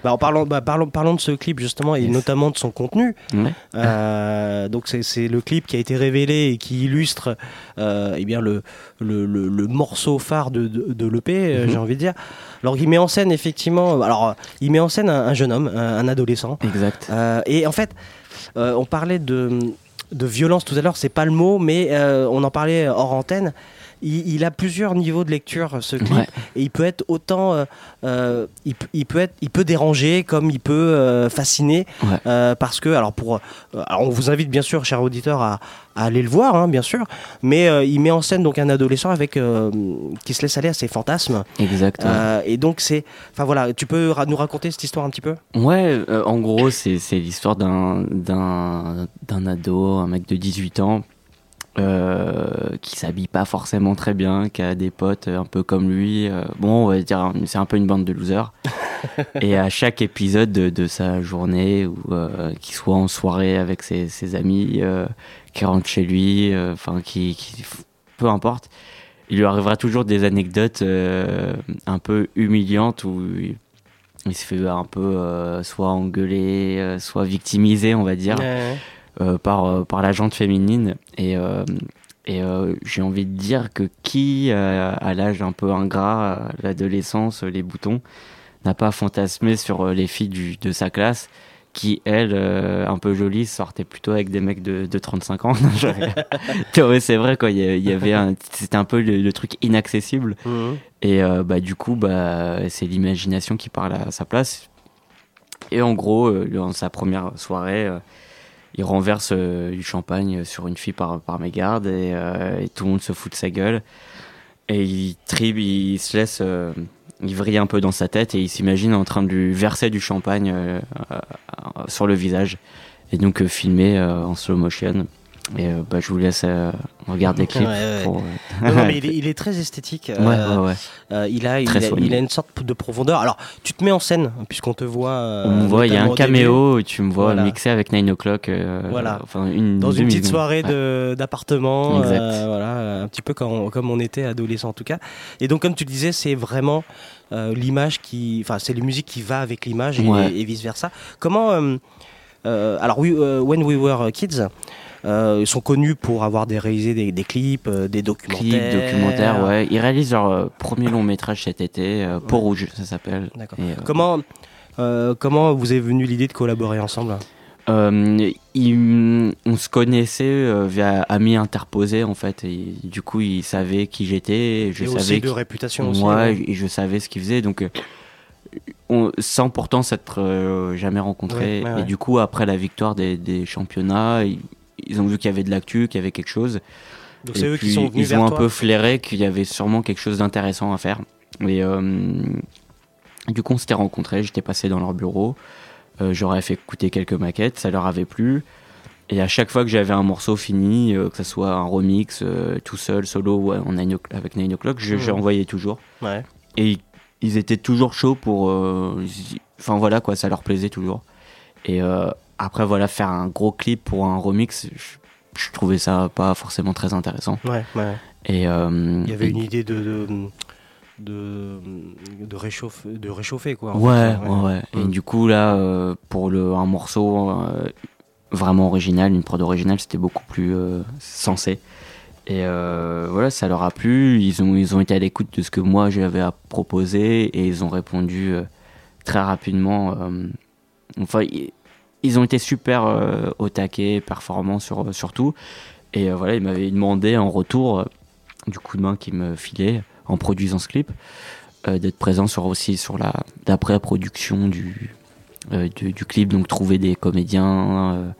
Bah, en parlant, bah, parlons, parlons de ce clip justement et Yes. notamment de son contenu. Ouais. Euh, donc c'est, le clip qui a été révélé et qui illustre euh, eh bien le, le, le- le morceau phare de, de, de l'EP, Mhm. j'ai envie de dire. Alors il met en scène effectivement, alors il met en scène un, un jeune homme, un, un adolescent. Exact. Euh, et en fait, euh, on parlait de, de violence tout à l'heure, c'est pas le mot, mais euh, on en parlait hors antenne. Il, il a plusieurs niveaux de lecture ce clip Ouais. et il peut être autant euh, euh, il, peut- il peut être il peut déranger comme il peut euh, fasciner Ouais. euh, parce que alors pour euh, alors on vous invite bien sûr chers auditeurs à, à aller le voir hein, bien sûr mais euh, il met en scène donc un adolescent avec euh, qui se laisse aller à ses fantasmes Exact. ouais. Euh, et donc c'est enfin voilà tu peux ra- nous raconter cette histoire un petit peu? Ouais, euh, en gros, c'est c'est l'histoire d'un d'un d'un ado, un mec de 18 ans, euh, qui s'habille pas forcément très bien, qui a des potes euh, un peu comme lui. euh, bon, on va dire, c'est un peu une bande de losers. Et à chaque épisode de, de sa journée, ou euh, qu'il soit en soirée avec ses, ses amis, euh, qui rentre chez lui, euh, enfin, qui, qui- peu importe, il lui arrivera toujours des anecdotes euh, un peu humiliantes où il, il se fait un peu euh, soit engueuler, euh, soit victimiser, on va dire, Ouais. Par, euh, par la jante féminine. Et, euh, et euh, j'ai envie de dire que qui, euh, à l'âge un peu ingrat, l'adolescence, les boutons, n'a pas fantasmé sur euh, les filles du, de sa classe qui, elles, euh, un peu jolies, sortaient plutôt avec des mecs de, de 35 ans. C'est vrai, quoi. Il y avait un, c'était un peu le, le truc inaccessible. Mhm. Et euh, bah, du coup, bah, c'est l'imagination qui parle à sa place. Et en gros, euh, dans sa première soirée, euh, il renverse euh, du champagne sur une fille par, par mégarde et, euh, et tout le monde se fout de sa gueule. Et il tribe, il se laisse. euh, il vrille un peu dans sa tête et il s'imagine en train de lui verser du champagne euh, sur le visage. Et donc filmé en slow motion. Et euh, bah, je vous laisse euh, regarder le clip. Ouais, ouais. pour, euh, Non, non, mais il, est, il est très esthétique. Ouais, euh, il, a, il, a, soigné. il a une sorte de profondeur. Alors, tu te mets en scène, puisqu'on te voit. On me voit, il y a un caméo, et tu me vois Voilà. mixer avec 9 o'clock. Voilà. Enfin, une, Dans une petite soirée d'appartement, voilà, un petit peu comme, comme on était adolescent en tout cas. Et donc, comme tu le disais, c'est vraiment l'image qui. Enfin, c'est la musique qui va avec l'image et, Ouais. et vice versa. Comment. alors, oui, When We Were Kids. Euh, ils sont connus pour avoir des, réalisé des, des clips, euh, des documentaires. Ouais. Ils réalisent leur euh, premier long métrage cet été, Peau Rouge, ça s'appelle. D'accord. Comment, comment vous est venue l'idée de collaborer ensemble? Euh, il- on se connaissait euh, via amis interposés en fait et du coup il savait qui j'étais je Et savais aussi de réputation aussi, ouais. et je savais ce qu'il faisait donc on- sans pourtant s'être euh, jamais rencontrés Ouais, ouais, et du coup après la victoire des, des championnats ils ont vu qu'il y avait de l'actu qu'il y avait quelque chose Donc c'est eux qui sont venus ils vers ont un peu flairé qu'il y avait sûrement quelque chose d'intéressant à faire et euh, du coup on s'était rencontrés j'étais passé dans leur bureau euh, j'aurais fait écouter quelques maquettes, ça leur avait plu. Et à chaque fois que j'avais un morceau fini, euh, que ce soit un remix, euh, tout seul, solo ou en nine o'clock- avec 9 o'clock, je- envoyé toujours. Ouais. Et ils, étaient toujours chauds pour. euh, Enfin voilà quoi, ça leur plaisait toujours. Et après voilà, faire un gros clip pour un remix, je, je trouvais ça pas forcément très intéressant. Ouais, ouais. Et, euh, Il y avait et- une idée de de, de, de réchauffer, de réchauffer quoi. Ouais, fait. ouais, ouais. Et Mm. du coup, là, euh, pour le, un morceau euh, vraiment original, une prod originale, c'était beaucoup plus euh, sensé. Et euh, voilà, ça leur a plu. Ils ont, ils ont été à l'écoute de ce que moi j'avais à proposer et ils ont répondu euh, très rapidement. euh, enfin, ils ont été super euh, au taquet, performants sur, sur tout. Et euh, voilà, ils m'avaient demandé en retour euh, du coup de main qu'ils me filaient en produisant ce clip, euh, d'être présent sur aussi sur la d'après production du euh, du, du clip, donc trouver des comédiens,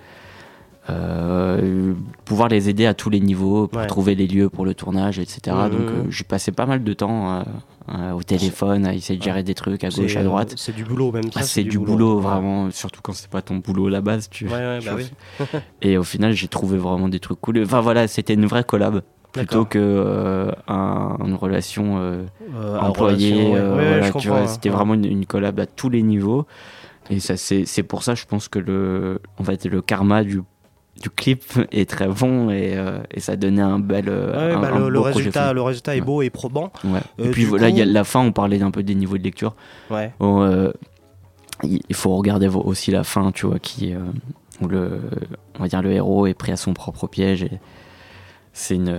euh, pouvoir les aider à tous les niveaux pour Ouais. trouver les lieux pour le tournage, etc. Mhm. Donc euh, j'ai passé pas mal de temps euh, au téléphone à essayer de gérer des trucs à gauche, à droite. C'est du boulot même. Ah, c'est du boulot, vraiment, surtout quand c'est pas ton boulot à la base. Tu, tu bah oui. Et au final, j'ai trouvé vraiment des trucs cool. Enfin voilà, c'était une vraie collab plutôt que euh, un- une relation euh, Euh, employée. relation, ouais. Ouais, ouais, voilà, je tu comprends, vois, c'était Ouais. vraiment une, une collab à tous les niveaux. Et ça, c'est c'est pour ça, je pense que le, en fait, le karma du du clip est très bon et, euh, et ça donnait un bel euh, Ouais, un- bah, un le, beau résultat, le résultat est beau et probant. Ouais. Euh, et puis voilà, il y a coup- la fin, on parlait un peu des niveaux de lecture. Euh, il faut regarder aussi la fin, tu vois, qui, où le, on va dire le héros est pris à son propre piège. Et c'est une,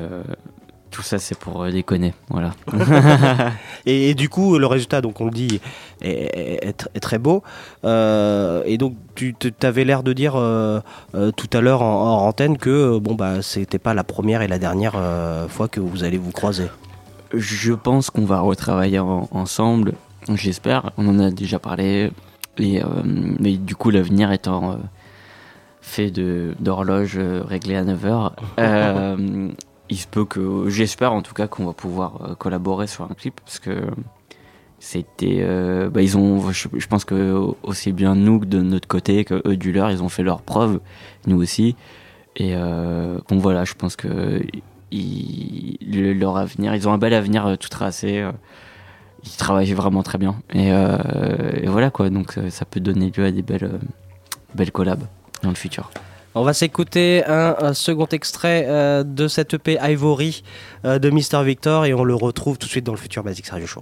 tout ça, c'est pour euh, déconner, voilà. Et, et du coup, le résultat, donc on le dit, est, est- est tr- est très beau. Euh, et donc, tu avais l'air de dire euh, euh, tout à l'heure en, en antenne que bon bah c'était pas la première et la dernière fois que vous allez vous croiser. Je pense qu'on va retravailler en- ensemble, j'espère. On en a déjà parlé. Et, mais du coup, l'avenir étant fait de- d'horloge euh, réglée à 9h, euh, il se peut que, j'espère en tout cas, qu'on va pouvoir euh, collaborer sur un clip parce que c'était. euh, bah, ils ont, je, pense que aussi bien nous que de notre côté, que eux du leur, ils ont fait leurs preuves, nous aussi. Et euh, bon, voilà, je pense que ils- le- leur avenir, ils ont un bel avenir euh, tout tracé. euh, ils travaillent vraiment très bien. Et, euh, et voilà quoi, donc euh, ça peut donner lieu à des belles, euh, belles collabs dans le futur. On va s'écouter un, second extrait euh, de cette EP Ivory euh, de Mr Victor et on le retrouve tout de suite dans le futur Basics Radio Show.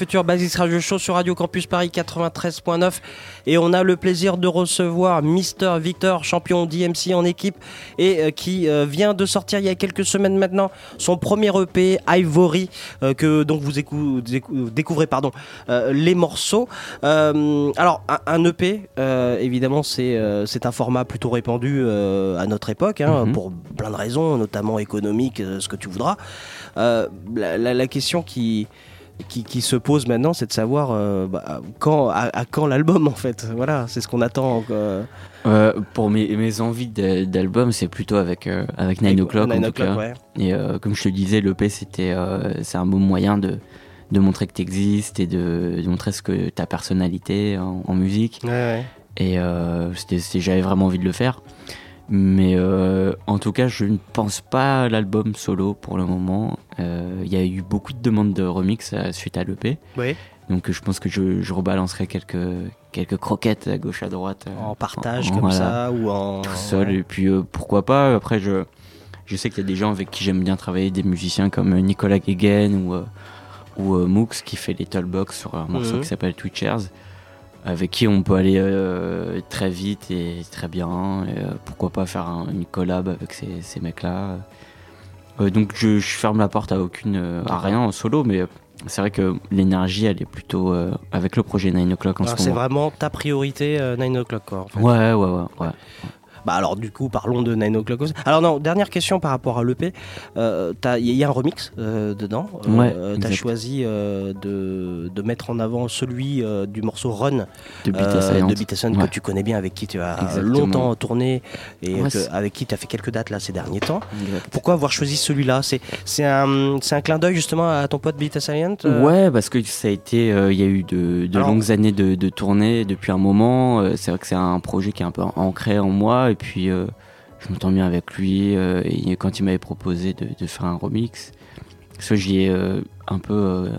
futur Basis Radio Show sur Radio Campus Paris 93.9 et on a le plaisir de recevoir Mister Victor, champion d'IMC en équipe et euh, qui euh, vient de sortir il y a quelques semaines maintenant son premier EP Ivory euh, que donc vous écou- décou- découvrez pardon les morceaux. Alors un, un EP évidemment c'est c'est un format plutôt répandu à notre époque hein, Mhm. pour plein de raisons notamment économiques ce que tu voudras. La, la- la question qui, qui, qui se pose maintenant, c'est de savoir euh, bah, quand, à, à quand l'album en fait. Voilà, c'est ce qu'on attend. euh, Euh, pour mes, mes envies d'album, c'est plutôt avec, avec Nine O'Clock en Nine tout O'Clock, cas. ouais. Et comme je te disais, l'EP c'était c'est un bon moyen de, de montrer que tu existes et de, de montrer ce que ta personnalité en, en musique. Ouais, ouais. Et j'avais vraiment envie de le faire. Mais euh, en tout cas, je ne pense pas à l'album solo pour le moment. Euh, Il y a eu beaucoup de demandes de remix euh, suite à l'EP. Oui. Donc je pense que je, je rebalancerai quelques, quelques croquettes à gauche à droite. euh, En partage en- comme voilà, ça ou en. Tout seul. ouais. Et puis euh, pourquoi pas. Après, je, je sais qu'il y a des gens avec qui j'aime bien travailler, des musiciens comme Nicolas Guéguen ou, euh, ou Mooks qui fait les Tollbox sur un morceau Mhm. qui s'appelle Twitchers. Avec qui on peut aller euh, très vite et très bien. Et, euh, pourquoi pas faire un- une collab avec ces, ces mecs-là. Euh, donc je, je ferme la porte à aucune, euh, à rien en solo, mais c'est vrai que l'énergie elle est plutôt avec le projet 9 o'clock en Alors, ce c'est moment. vraiment ta priorité, euh, Nine O'Clock quoi. en fait. Ouais, ouais, ouais, ouais. Bah alors du coup parlons de Nine O'Clock. Alors non, dernière question par rapport à l'EP. Euh, Il y a un remix euh, dedans. Euh, Ouais, T'as exact. choisi euh, de, de mettre en avant celui euh, du morceau Run De Beat Ouais. que tu connais bien, avec qui tu as Exactement. longtemps tourné et Ouais, que- c'est- avec qui tu as fait quelques dates là ces derniers temps. Exact. Pourquoi avoir choisi celui-là? C'est un, un clin d'œil justement à ton pote Beat euh, Ouais, parce que ça a été, euh, il y a eu de, de longues années de, de tournée depuis un moment. Euh, c'est vrai que c'est un projet qui est un peu ancré en moi. Et puis, euh, je m'entends bien avec lui. euh, et quand il m'avait proposé de, de faire un remix, soit j'y ai euh, un peu,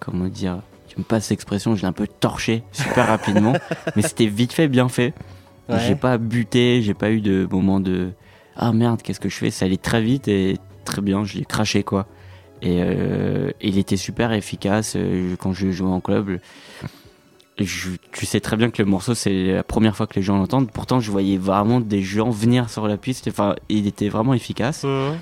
comment dire, tu me passes l'expression, j'ai un peu torché super rapidement. mais c'était vite fait, bien fait. Ouais. J'ai pas buté, j'ai pas eu de moment de ah merde, qu'est-ce que je fais? Ça allait très vite et très bien, je l'ai craché quoi. Et euh, il était super efficace quand je jouais en club. Je- tu sais très bien que le morceau c'est la première fois que les gens l'entendent. Pourtant, je voyais vraiment des gens venir sur la piste. Enfin, il était vraiment efficace. Mhm.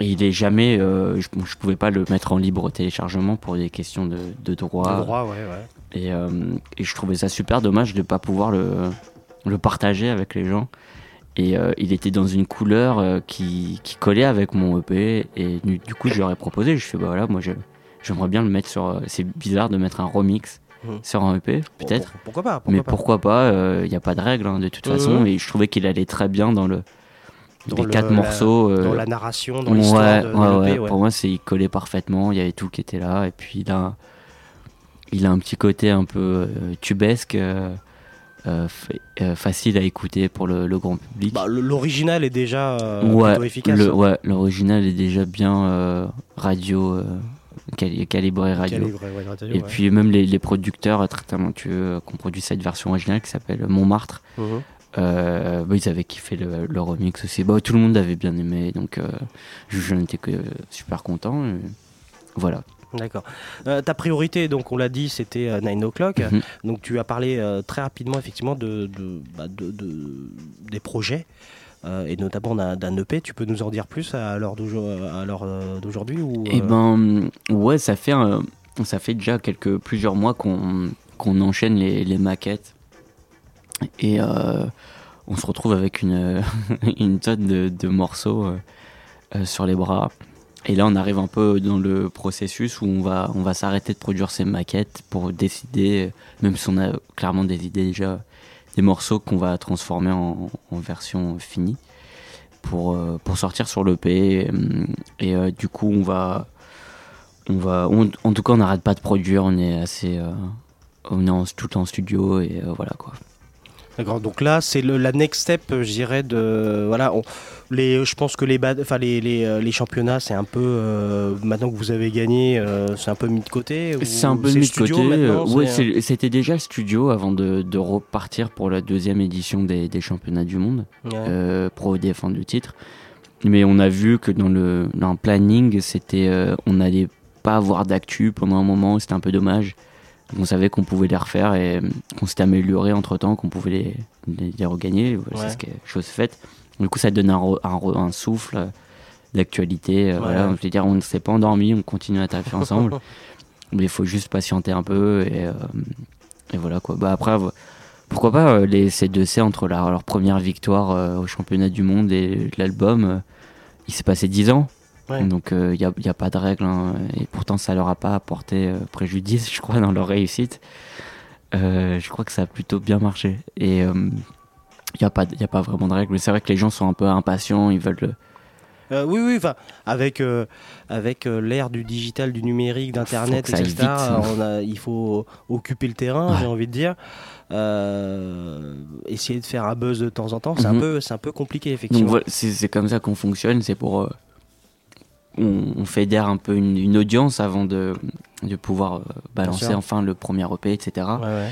Et il est jamais. euh, je, je pouvais pas le mettre en libre téléchargement pour des questions de, de droit. Ouais, ouais. Et, euh, et je trouvais ça super dommage de ne pas pouvoir le, le partager avec les gens. Et euh, il était dans une couleur qui, qui collait avec mon EP. Et du, coup, je leur ai proposé. Je fais, bah voilà, moi, j'aimerais bien le mettre sur. C'est bizarre de mettre un remix Mhm. sur un EP, peut-être. Pour- pourquoi pas pourquoi Mais pas. pourquoi pas Il n'y a pas de règle, hein, de toute Mhm. façon. Et je trouvais qu'il allait très bien dans le. Dans les le- quatre la- morceaux. euh, Dans la narration, dans ouais, l'histoire de, de ouais, l'EP, ouais. ouais. Pour moi, c'est il collait parfaitement. Il y avait tout qui était là. Et puis il a, il a un petit côté un peu euh, tubesque, euh, euh, fa- euh, facile à écouter pour le, le grand public. Bah, le- L'original est déjà euh, ouais, plutôt efficace. le- ouais, l'original est déjà bien euh, radio, euh, cali- calibré radio. Calibré, ouais, radio, Et ouais. puis même les, les producteurs euh, très talentueux euh, qui ont produit cette version originale qui s'appelle Montmartre. Mhm. Euh, bah, ils avaient kiffé le, le remix aussi. Bah, tout le monde avait bien aimé, donc euh, je, j'en étais que super content. et voilà. D'accord. Euh, ta priorité, donc on l'a dit, c'était euh, 9 o'clock. Mhm. Donc tu as parlé euh, très rapidement effectivement de, de, bah, de- de- des projets euh, et notamment d'un EP. Tu peux nous en dire plus à l'heure euh, d'aujourd'hui ou Et euh, ben, ouais, ça fait, ça fait déjà quelques, plusieurs mois qu'on qu'on enchaîne les, les maquettes. Et euh, on se retrouve avec une, une tonne de, de morceaux sur les bras. Et là, on arrive un peu dans le processus où on va, on va s'arrêter de produire ces maquettes pour décider, même si on a clairement des idées déjà, des morceaux qu'on va transformer en, version finie pour, euh, pour sortir sur l'EP. Et euh, du coup, on va. On va en tout cas, on n'arrête pas de produire, on est assez. euh, on est en- tout en studio et voilà quoi. D'accord. Donc là, c'est le- la next step, euh, je dirais, de voilà. on- les, je pense que les, bad- enfin les, les, euh, les championnats, c'est un peu euh, maintenant que vous avez gagné, euh, c'est un peu mis de côté. C'est un peu mis de côté. euh, ouais, euh, c'était déjà le studio avant de, de repartir pour la deuxième édition des, des championnats du monde Ouais. euh, pour défendre le titre. Mais on a vu que dans le, dans le planning, c'était, euh, on allait pas avoir d'actu pendant un moment, c'était un peu dommage. On savait qu'on pouvait les refaire et euh, qu'on s'était amélioré entre temps, qu'on pouvait les, les, les regagner. Voilà, Ouais. C'est ce qui est chose faite. Du coup, ça donne un, un, souffle euh, d'actualité. euh, Ouais. Voilà, je veux dire, on ne s'est pas endormi, on continue à taffer ensemble. Mais il faut juste patienter un peu et, euh, et voilà quoi. Bah après, pourquoi pas euh, les C2C entre la- leur première victoire euh, au championnat du monde et l'album, euh, il s'est passé 10 ans. Ouais. Donc il n'y a, pas de règle hein, et pourtant ça leur a pas apporté euh, préjudice, je crois, dans leur réussite. Euh, je crois que ça a plutôt bien marché et il n'y a, pas- y a pas vraiment de règle. Mais c'est vrai que les gens sont un peu impatients, ils veulent. le- Euh, oui, oui, avec, euh, avec euh, l'ère du digital, du numérique, d'Internet, etc., vite. on a, il faut occuper le terrain, Ouais. j'ai envie de dire. Euh, essayer de faire un buzz de temps en temps, c'est un, Mhm. peu, c'est un peu compliqué, effectivement. c'est comme ça qu'on fonctionne, c'est pour. On, on fédère un peu une, une audience avant de, de pouvoir euh, balancer enfin le premier EP, etc. Ouais, ouais.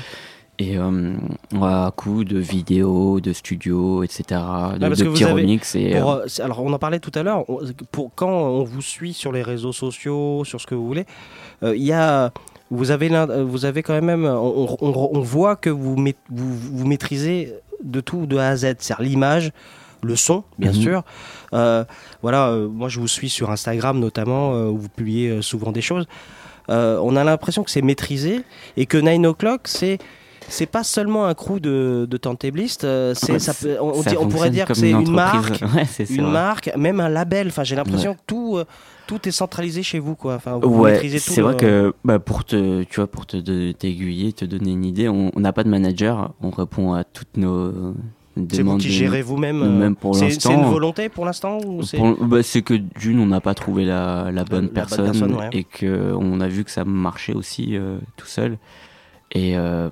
Et euh, à coup de vidéos, de studios, etc. De, vous petits avez- remix. Et, Pour, euh, euh, alors, on en parlait tout à l'heure. Pour quand on vous suit sur les réseaux sociaux, sur ce que vous voulez, euh, il y a, vous avez, vous avez quand même, on, on- on voit que vous, vous, vous maîtrisez de tout de A à Z, c'est-à-dire l'image, le son, bien Mhm. sûr. Euh, voilà, euh, moi je vous suis sur Instagram notamment, euh, où vous publiez souvent des choses. On a l'impression que c'est maîtrisé et que Nine O'clock, c'est c'est pas seulement un crew de, de c'est ça peut- on, ça pourrait dire que c'est une une marque. Ouais, c'est- une marque, même un label. Enfin, j'ai l'impression Ouais. que tout, tout est centralisé chez vous, quoi. Enfin, vous Ouais, maîtrisez tout. c'est vrai que bah, pour te, tu vois, pour te de- t'aiguiller, te donner une idée, on n'a pas de manager, on répond à toutes nos c'est vous qui gérez vous-même. euh, pour c'est- l'instant. C'est une volonté pour l'instant c'est bah, c'est que d'une, on n'a pas trouvé la, la bonne bonne personne, personne, ouais. et que on a vu que ça marchait aussi euh, tout seul. Et euh,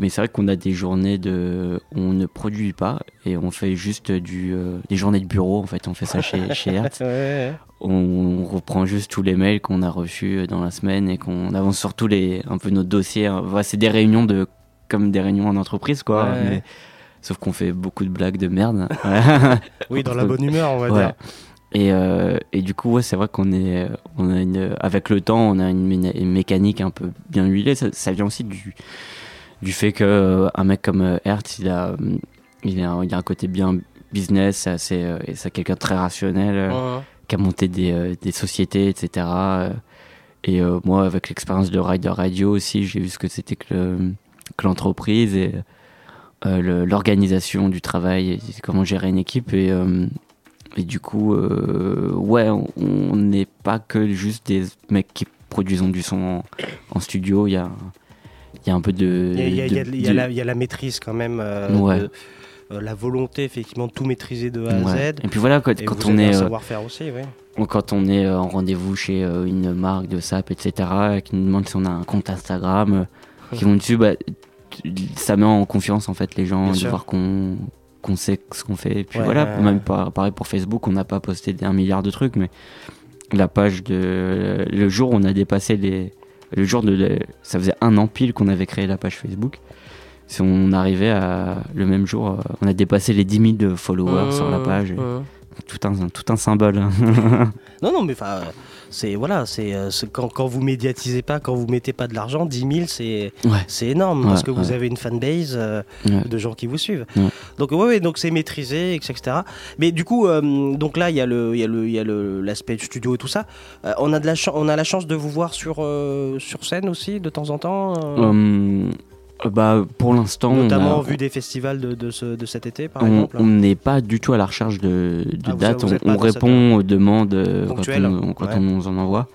mais c'est vrai qu'on a des journées de, on ne produit pas et on fait juste du, euh, des journées de bureau. En fait, on fait ça chez, chez Hertz. Ouais. On, on reprend juste tous les mails qu'on a reçus dans la semaine et qu'on avance sur tous les, un peu notre dossier. hein. Voilà, c'est des réunions de, comme des réunions en entreprise, quoi. Ouais. mais- sauf qu'on fait beaucoup de blagues de merde. Oui, dans la bonne humeur, on va Ouais. dire. Et, euh, et du coup, ouais, c'est vrai qu'on est, on a une, avec le temps, on a une, mécanique un peu bien huilée. Ça, ça vient aussi du, du fait que euh, un mec comme euh, Hertz, il a, il a, il a un côté bien business, c'est assez, euh, et c'est quelqu'un de très rationnel, euh, Ouais. qui a monté des, euh, des sociétés, etc. et euh, moi, avec l'expérience de Rider Radio aussi, j'ai vu ce que c'était que, le- que l'entreprise et euh, l'organisation du travail, et comment gérer une équipe. Et, euh, et du coup, euh, ouais, on- n'est pas que juste des mecs qui produisent du son en, en studio. Il y a, y a un peu de. Il y a, de- y la, il y a la maîtrise quand même. Ouais. de- euh, la volonté effectivement de tout maîtriser de A à Ouais. Z. Et puis voilà, quand, on est. savoir-faire aussi, quand on est en rendez-vous chez une marque de sap, etc., et qui nous demande si on a un compte Instagram, qui vont dessus, bah, ça met en confiance en fait les gens Bien de sûr. voir qu'on qu'on sait ce qu'on fait. Et puis Ouais, voilà, même pareil pour Facebook, on n'a pas posté un milliard de trucs, mais la page de le jour où on a dépassé les le jour de ça faisait un an pile qu'on avait créé la page Facebook. Si on arrivait à le même jour, euh, on a dépassé les 10 000 followers sur la Mmh, page. mmh. Tout un tout un symbole. Non, non, mais enfin, c'est voilà, c'est euh, c'est quand, quand vous médiatisez pas, quand vous mettez pas de l'argent, 10 000, c'est Ouais. énorme parce Ouais, que vous avez une fanbase euh, de gens qui vous suivent. Donc ouais, donc c'est maîtrisé, etc. Mais du coup, euh, donc là, il y a le, il y a le, il l'aspect studio et tout ça. Euh, on a de la chan- on a la chance de vous voir sur sur scène aussi de temps en temps. Hum, bah, pour l'instant, on Notamment a- en vue des festivals de, de, ce- de cet été, par on exemple. on n'est pas du tout à la recherche de, de Ah, vous- dates. vous êtes on on répond aux demandes euh, quand, on, quand Ouais. on nous en envoie.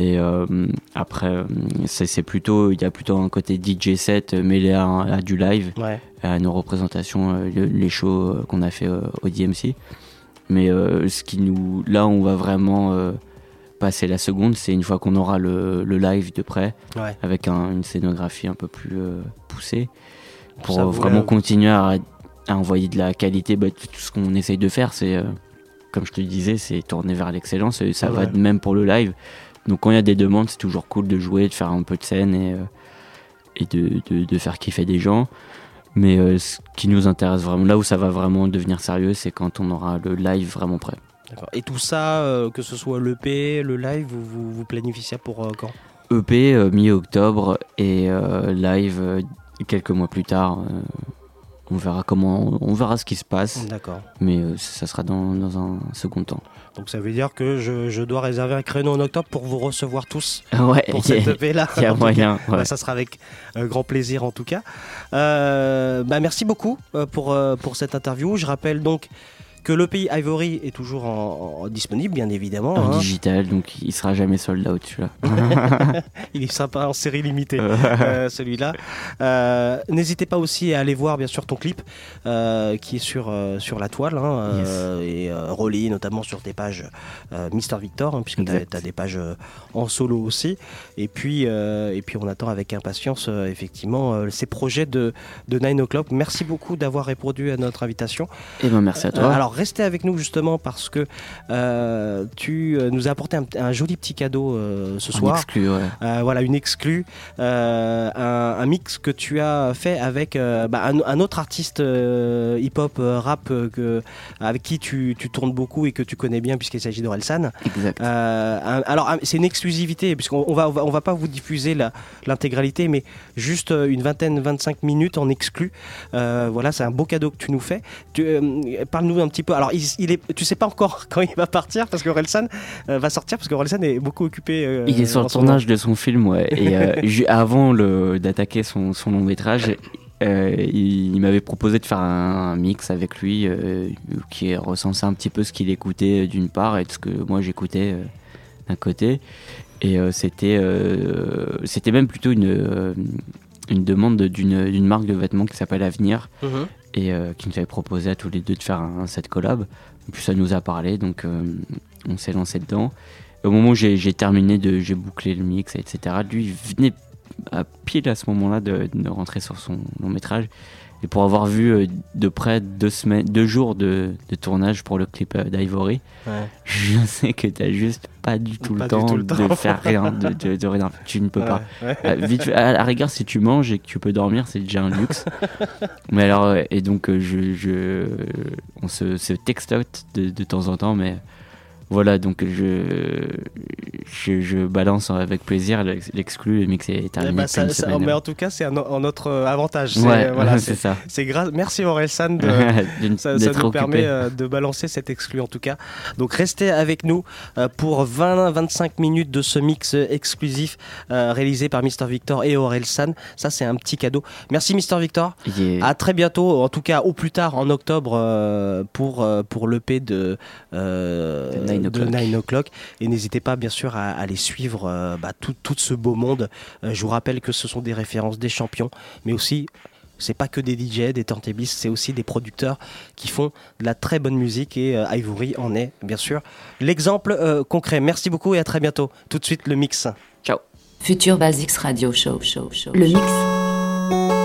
Et euh, après, euh, c'est plutôt, il y a plutôt un côté DJ set euh, mêlé à, à du live, Ouais. à nos représentations, euh, le- les shows euh, qu'on a fait euh, au DMC. Mais euh, ce qui nous, là, on va vraiment euh, passer la seconde, c'est une fois qu'on aura le, le live de près, Ouais. avec un- une scénographie un peu plus euh, poussée, pour Ça vraiment continuer à, à envoyer de la qualité. Bah, tout ce qu'on essaye de faire, c'est, euh, comme je te disais, c'est tourner vers l'excellence. Et ça Ouais. va même pour le live. Donc quand il y a des demandes, c'est toujours cool de jouer, de faire un peu de scène et, euh, et de, de- de faire kiffer des gens. Mais euh, ce qui nous intéresse vraiment, là où ça va vraiment devenir sérieux, c'est quand on aura le live vraiment prêt. D'accord. Et tout ça, euh, que ce soit l'EP, le live, vous, vous, vous planifiez ça pour euh, quand? EP euh, mi-octobre et euh, live euh, quelques mois plus tard. euh, on verra comment, on verra ce qui se passe. D'accord. Mais euh, ça sera dans, dans un second temps. Donc ça veut dire que je, je dois réserver un créneau en octobre pour vous recevoir tous Ouais, pour il y a- cette EP là. il y a moyen, ouais. ça sera avec euh, grand plaisir en tout cas. Euh, bah, merci beaucoup euh, pour, euh, pour cette interview. Je rappelle donc que le pays Ivory est toujours en, en- disponible, bien évidemment. En hein. digital, donc il sera jamais sold out celui-là. Il est sympa en série limitée, euh, celui-là. Euh, N'hésitez pas aussi à aller voir, bien sûr, ton clip euh, qui est sur, sur la toile hein, et relayé notamment sur tes pages Mister Victor, hein, puisque tu as, des pages en solo aussi. Et puis, et puis on attend avec impatience, effectivement, ces projets de, de 9 O'Clock. Merci beaucoup d'avoir répondu à notre invitation. Et ben merci à toi. Alors restez avec nous justement parce que euh, tu euh, nous as apporté un, un joli petit cadeau euh, ce En soir. exclu, ouais. Euh, voilà, une exclue, un, un mix que tu as fait avec bah, un, un autre artiste hip-hop, rap, que, avec qui tu, tu tournes beaucoup et que tu connais bien puisqu'il s'agit d'Orelsan. Exact. Un- alors, un- c'est une exclusivité puisqu'on on va, on va, on va pas vous diffuser l'intégralité, mais juste une vingtaine, 25 minutes en exclu. Voilà, c'est un beau cadeau que tu nous fais. Parle-nous un petit peu. Alors, il, il est, tu sais pas encore quand il va partir parce qu'Orelsan euh, va sortir parce qu'Orelsan est beaucoup occupé. euh, Il est sur le tournage de son film, ouais. Et euh, avant d'attaquer son, son long métrage, euh, il, il m'avait proposé de faire un, un mix avec lui euh, qui recensait un petit peu ce qu'il écoutait euh, d'une part et de ce que moi j'écoutais euh, d'un côté. Et euh, c'était euh, c'était même plutôt une, une demande d'une d'une marque de vêtements qui s'appelle Avenir Mhm. Euh, qui nous avait proposé à tous les deux de faire un, set collab. Et puis ça nous a parlé, donc euh, on s'est lancé dedans. Au moment où j'ai terminé, j'ai bouclé le mix, etc., lui venait à pile à ce moment-là de, de rentrer sur son long métrage. Et pour avoir vu euh, de près deux, semaines, deux jours de, de tournage pour le clip euh, d'Ivory, Ouais. je sais que t'as juste pas du tout, Pas le, temps tout le de faire rien, de, de- de rien. Tu ne peux pas. Ouais. Euh, vite à la rigueur, si tu manges et que tu peux dormir, c'est déjà un luxe. mais alors, et donc, je, je, on se, se textote de, de temps en temps, mais voilà, donc je, je, je balance avec plaisir l'ex- l'exclu, le mix est terminé ça- ça- semaine. mais en tout cas, c'est en, notre euh, avantage. Ouais, voilà, c'est ça. C'est grâce. Merci Orelsan de, ça, ça nous occupé. permet euh, de balancer cet exclu en tout cas. Donc restez avec nous euh, pour 20-25 minutes de ce mix exclusif réalisé par Mister Victor et Orelsan. Ça, c'est un petit cadeau. Merci Mister Victor. Yeah. À très bientôt, en tout cas au plus tard en octobre pour, pour l'EP de, euh, De Nine de O'Clock. Nine O'Clock. Et n'hésitez pas bien sûr à, à les suivre, euh, bah, tout, tout ce beau monde. Euh, je vous rappelle que ce sont des références, des champions, mais aussi c'est pas que des DJ, des turntablistes, c'est aussi des producteurs qui font de la très bonne musique et euh, Ivory en est bien sûr l'exemple euh, concret. Merci beaucoup et à très bientôt. Tout de suite le mix. Ciao. Future Basics Radio Show. show, show le mix.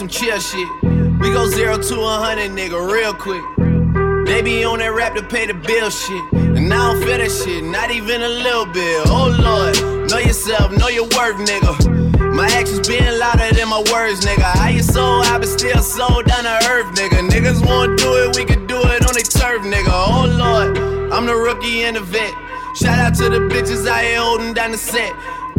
Some chill shit. We go zero to a hundred, nigga, real quick. They be on that rap to pay the bill shit. And I don't feel that shit, not even a little bit. Oh lord, know yourself, know your worth, nigga. My actions being louder than my words, nigga. How you so I but still so down to earth, nigga. Niggas wanna do it, we can do it on their turf, nigga. Oh lord, I'm the rookie and the vet. Shout out to the bitches I here holding down the set.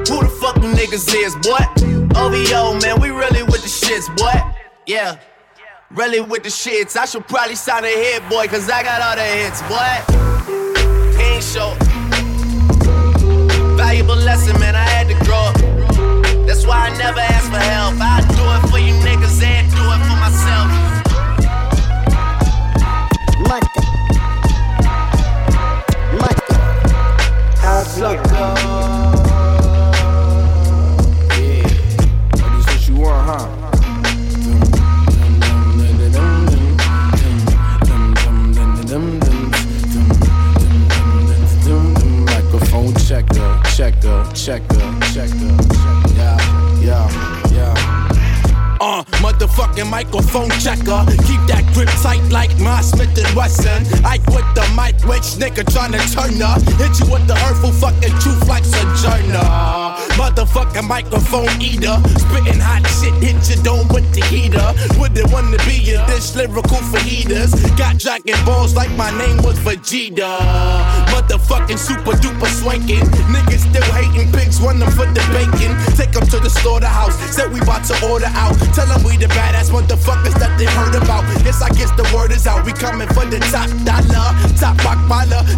Hey, who the fuck them niggas is, boy? OVO, man, we really with the shits, boy. Yeah. Really with the shits. I should probably sign a hit, boy, cause I got all the hits, boy. Ain't show. Valuable lesson, man, I had to grow up. That's why I never ask for help. I do it for you niggas and do it for myself. Mother. Mother. Sucker. Checker, checker, checker. Yeah, yeah, yeah. Uh, motherfucking microphone checker. Keep that grip tight like my Smith and Wesson. Ike with the mic, which nigga tryna turn up. Hit you with the hurtful fucking truth like Sojourner. Motherfucking microphone eater. Spitting hot shit, hit your dome with the heater. Wouldn't wanna be in this lyrical for heaters. Got dragon balls like my name was Vegeta. Motherfucking super duper swanking. Niggas still hating pigs, them for the bacon. Take them to the slaughterhouse. Said we about to order out. Tell them we the badass motherfuckers that they heard about. Yes, I guess the word is out. We coming for the top dollar. Top rock.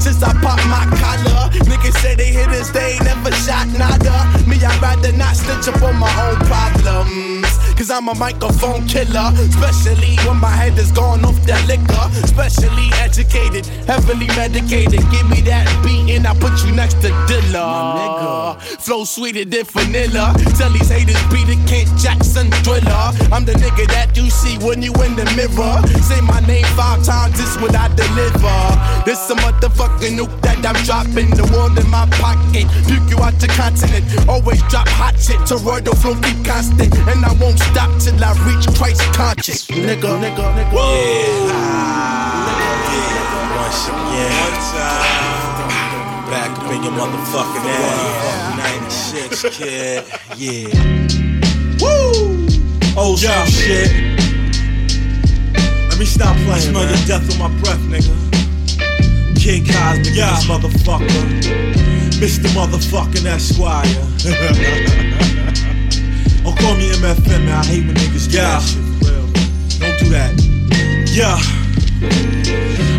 Since I popped my collar. Niggas say they hit us, they ain't never shot nada. Me, I'd rather not stitch up on my own problems. Cause I'm a microphone killer. Especially when my head is gone off that liquor. Especially educated, heavily medicated. Give me that beat and I put you next to Dilla. nigga Flow sweeter than vanilla. Tell these haters beat it, Kent Jackson thriller. I'm the nigga that you see when you in the mirror. Say my name five times, this what I deliver. This a motherfucking nuke that I'm dropping. The world in my pocket. Puke you out the continent. Oh, Always drop hot shit. Toroidal flow keep constant. And I won't stop till I reach Christ conscious. Nigga, nigga, nigga. Once again. Back up in your motherfucking ass. 96, kid. Yeah. Woo! Old school shit. Let me stop playing. Smell your death on my breath, nigga. King Cosmic, yeah. this motherfucker. Mr. Motherfucking Esquire. Don't call me MFM, man. I hate when niggas do that shit. Don't do that. Yeah.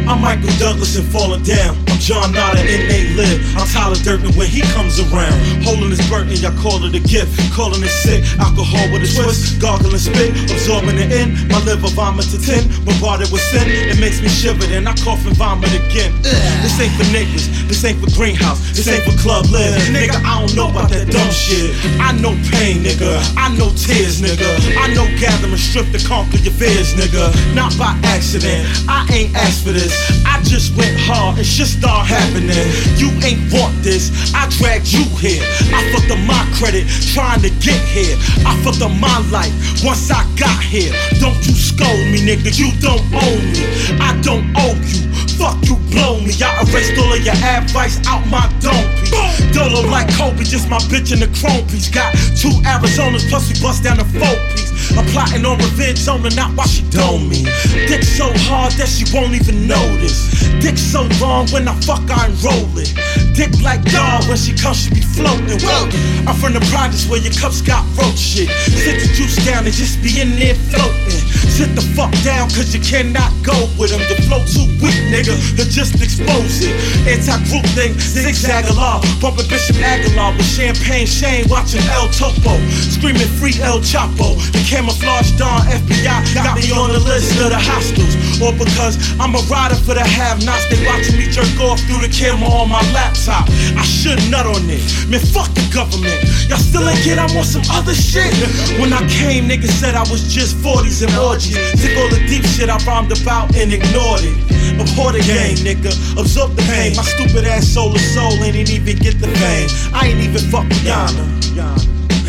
I'm Michael Douglas and falling down. I'm John Nada and they live. I'm Tyler Durden when he comes around. Holding his burden, y'all call it a gift. Calling it sick. Alcohol with a twist. Gargling spit. Absorbing it in. My liver vomit to 10. Bombarded with sin. It makes me shiver. Then I cough and vomit again. This ain't for niggas. This ain't for greenhouse. This ain't for club live. Nigga, I don't know about that dumb shit. I know pain, nigga. I know tears, nigga. I know gathering strength to conquer your fears, nigga. Not by accident. I ain't asked for this. I just went hard and shit start happening. You ain't want this. I dragged you here. I fucked up my credit trying to get here. I fucked up my life once I got here. Don't you scold me, nigga. You don't owe me. I don't owe you. Fuck you, blow me. I erased all of your advice out my dome piece. Dolo like Kobe, just my bitch in the chrome piece. Got two Arizonas plus we bust down the four piece. I'm plotting on revenge on her, not why she dome me. Dick so hard that she won't even notice. Dick so long when I fuck, I roll it. Dick like dog when she comes, she be floating. Whoa. I'm from the projects where your cups got roach shit. Sit the juice down and just be in there floating. Sit the fuck down cause you cannot go with them. Your flow too weak, nigga. To just expose it. Anti-group thing, zigzag alarm. Bumping Bishop Aguilar with champagne Shane watching El Topo. Screaming free El Chapo. The camouflage Don FBI got me on the list of the hostiles. Or because I'm a rider for the have-nots. They watching me jerk off through the camera on my laptop. I should nut on it. Man, fuck the government. Y'all still ain't get, I want some other shit. When I came, niggas said I was just 40s and orgies. Took all the deep shit I rhymed about and ignored it. Abhor the game, nigga. Absorb the pain. My stupid ass soul of soul ain't even get the fame. I ain't even fuck with Yana.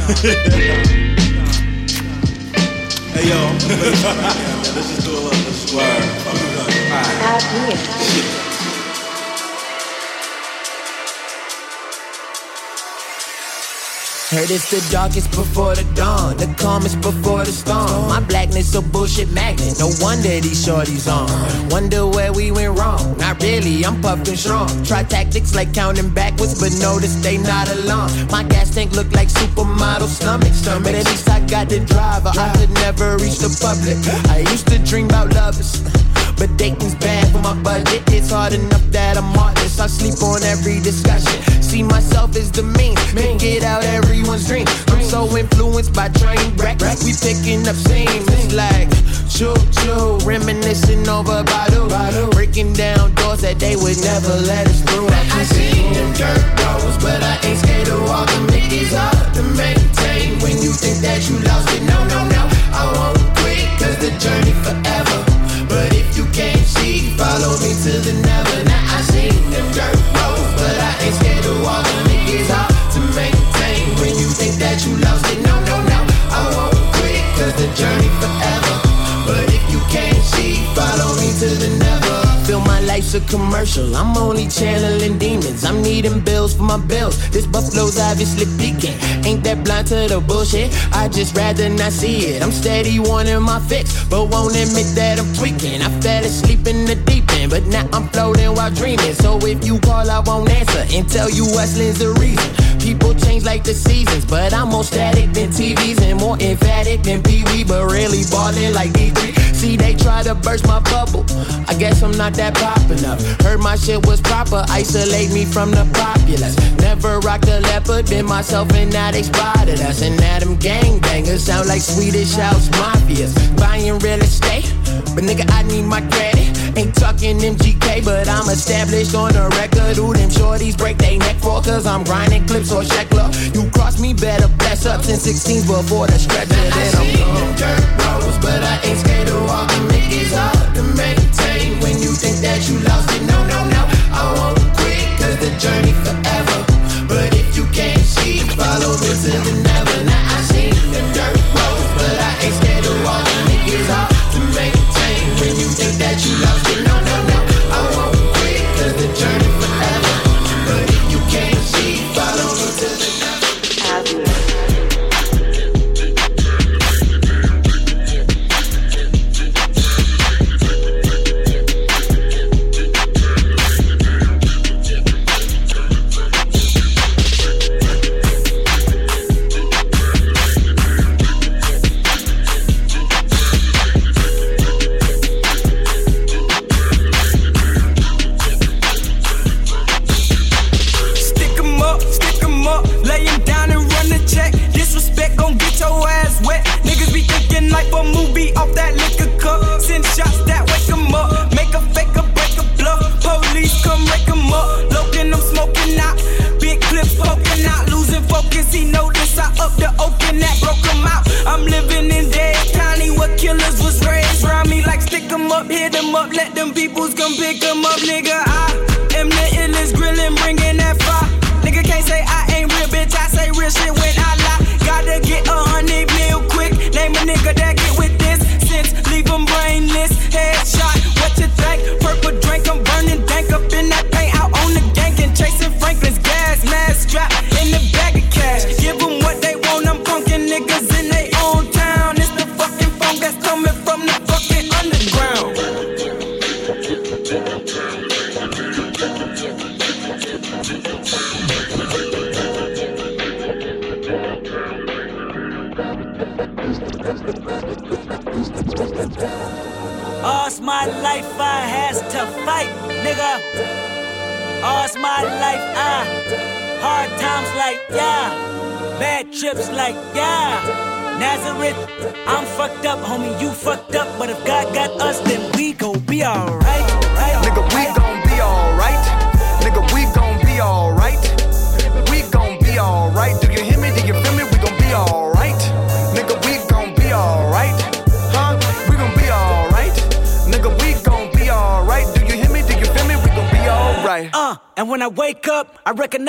hey yo, let's just do a little swerve. Alright. Heard it's the darkest before the dawn, the calmest before the storm. My blackness a bullshit magnet. No wonder these shorties on. Wonder where we went wrong. Not really, I'm puffing strong. Try tactics like counting backwards, but notice they not alone. My gas tank look like supermodel stomach. But at least I got the driver. I could never reach the public. I used to dream about lovers. But dating's bad for my budget. It's hard enough that I'm heartless. I sleep on every discussion. See myself as the means. Make it out everyone's dream. I'm so influenced by train wreck. We picking up scenes. It's like choo choo, reminiscing over Badu. Breaking down doors that they would never let us through. I seen them dirt roads, but I ain't scared to walk them. It's hard to maintain when you think that you lost it. No, no, no. I won't quit, cause the journey forever. You can't see, follow me to the never. Now I seen them dirt roads, but I ain't scared to walk them. It's hard to maintain when you think that you lost it. No, no, no. I won't quit, cause the journey forever. But if you can't see, follow me to the never. Feel my life's a commercial. I'm only channeling demons. I'm needing bills for my bills. This buffalo's obviously peeking. Ain't that blind to the bullshit? I just rather not see it. I'm steady wanting my fix, but won't admit that I'm tweaking. I fell asleep in the deep end, but now I'm floating while dreaming. So if you call, I won't answer and tell you hustling's the reason. People change like the seasons, but I'm more static than TVs and more emphatic than Pee Wee, but really ballin' like D3. See, they try to burst my bubble. I guess I'm not that pop enough. Heard my shit was proper, isolate me from the populace. Never rocked a leopard, been myself and now they spotted us. And now them gangbangers sound like Swedish house mafias. Buying real estate, but nigga, I need my credit. Ain't talking MGK, but I'm established on the record. Who them shorties break they neck for? Cause I'm grinding clips or Sheckler. You cross me, better bless up since 16 before the stretcher. Then I'm gone. dirt roads, but I ain't scared to walk them. It's hard to maintain when you think that you lost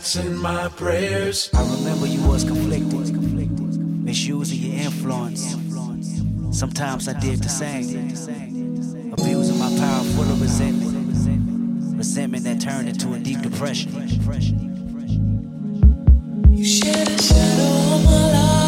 Nights and my prayers. I remember you was conflicted, misusing your influence. Sometimes I did the same, abusing my power full of resentment, resentment that turned into a deep depression. You shed a shadow on my life.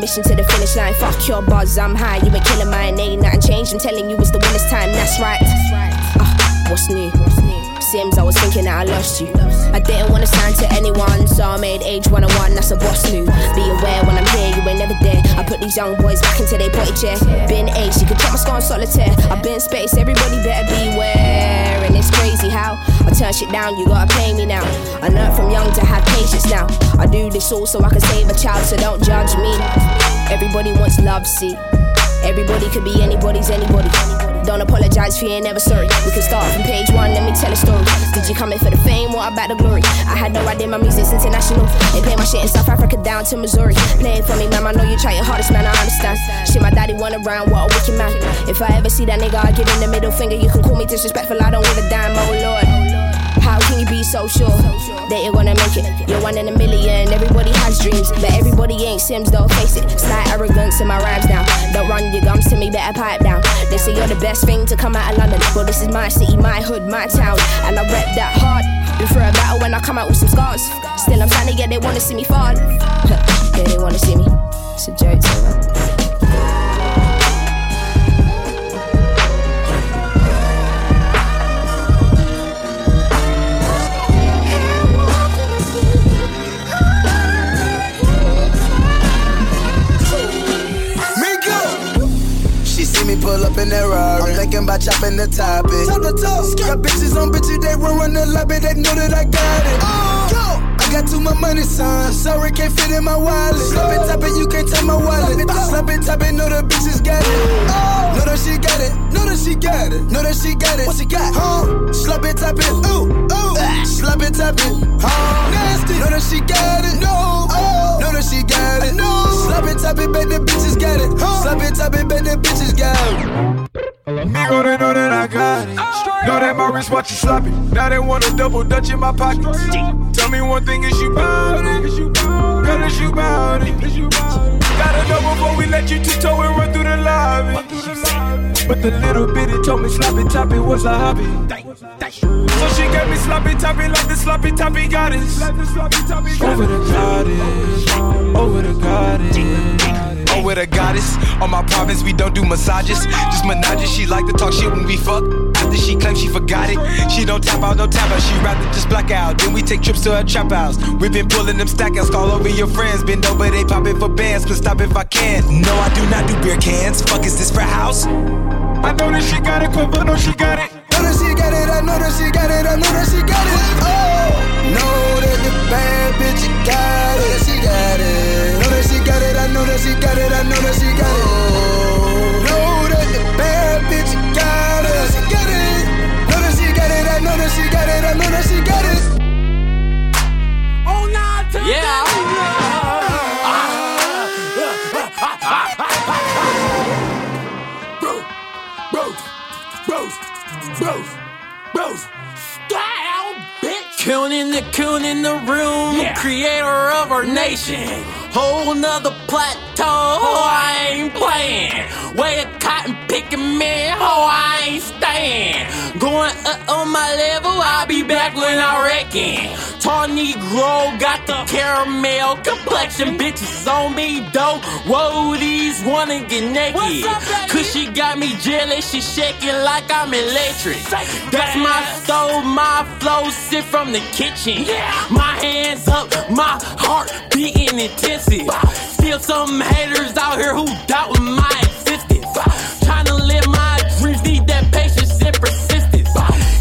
Mission to the finish line. Fuck your buzz, I'm high. You ain't killing mine. Ain't nothing changed. I'm telling you it's the winner's time. That's right. Uh, what's new? Sims, I was thinking that I lost you. I didn't wanna sign to anyone, so I made age 101, that's a boss move. Be aware when I'm here, you ain't never there. I put these young boys back into their potty chair. Been ace, you can check my score on solitaire. I've been space, everybody better beware. And it's crazy how I turn shit down, you gotta pay me now. I learned from young to have patience now. I do this all so I can save a child, so don't judge me. Everybody wants love, see. Everybody could be anybody's anybody. Don't apologize for you ain't never sorry. We can start from page one, let me tell a story. Did you come in for the fame? What about the glory? I had no idea my music's international. They play my shit in South Africa down to Missouri. Play it for me, man. I know you try your hardest, man. I understand. Shit, my daddy went around, what a wicked man. If I ever see that nigga, I give him the middle finger. You can call me disrespectful, I don't give a damn, oh lord. You be so sure that you're gonna make it? You're one in a million, everybody has dreams, but everybody ain't Sims, though, face it. Slight arrogance in my rhymes now. Don't run your gums to me, better pipe down. They say you're the best thing to come out of London. but this is my city, my hood, my town, and I rep that hard. Been through a battle when I come out with some scars. Still, I'm trying to get they wanna see me fall. yeah, they wanna see me. It's a joke, up in that Rari. I'm thinking about chopping the topic. Top the top. Got bitches on bitches, they run run the lobby, they know that I got it. Uh, go. I got too much money, son. Sorry, can't fit in my wallet. Slap it, top it, you can't take my wallet. Slap it, top it, know the bitches got it. Oh. Know that she she got it. Know that she got it. What she got? Huh? Slap it, tap it. Ooh, ooh. Ah. Slap it, tap it. Huh? Nasty. Know that she got it. No. Oh. Know that she got it. No. Slap it, tap it, bet the bitches got it. Huh? Slap it, tap it, bet the bitches got it. Know they know that I got it. Oh. Know that my wrist watch you sloppy. Now they want a double dutch in my pocket. Tell me one thing, is you bout it? Girl, is you bout it? Before we let you and run through the lobby. But the little bitty told me sloppy toppy was a hobby. So she gave me sloppy toppy like the sloppy toppy goddess. Over the goddess, over the goddess. Over the goddess. On my province, we don't do massages. Just menages. She like to talk shit when we fuck. After she claims she forgot it. She don't tap out, no tap out. She rather just black out. Then we take trips to her trap house. We been pulling them stack outs. Call over your friends. Bend over, they popping for bands. But stop if I can. No, I do not do beer cans. Fuck is this for house? I know that she got it, quiver, know she got it. Know that she got it, I know that she got it, I know that she got it. Oh, know that the bad bitch got it, she got it. Know that she got it, I know that she got it, know that she got it. Know that the bad bitch got it, she got it. Know that she got it, I know that she got it, I know that she got it. Oh, nah, Yeah. Style, bitch. Coon in the coon in the room, creator of our nation. Whole nother plateau, Oh, I ain't playing. Way of cotton picking man, oh I ain't staying. Going up on my level, I'll be back when I reckon. Tall Negro got the caramel complexion, bitches on me though. Whoa, these wanna get naked. Cause she got me jealous, she shaking like I'm electric. That's my stove, my flow sit from the kitchen. My hands up, my heart beating intensive. Still some haters out here who doubt my existence. Trying to live my dreams, need that patience and persistence.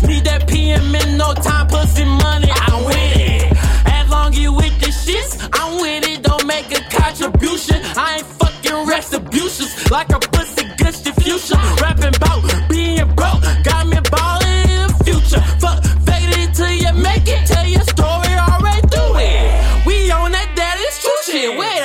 Need that PM in no time, pussy money, I'm with it. As long you with the shits, I'm with it. Don't make a contribution. I ain't fucking retributions like a pussy good future. Rapping about being broke, got me ballin' in the future. Fuck, fade it till you make it.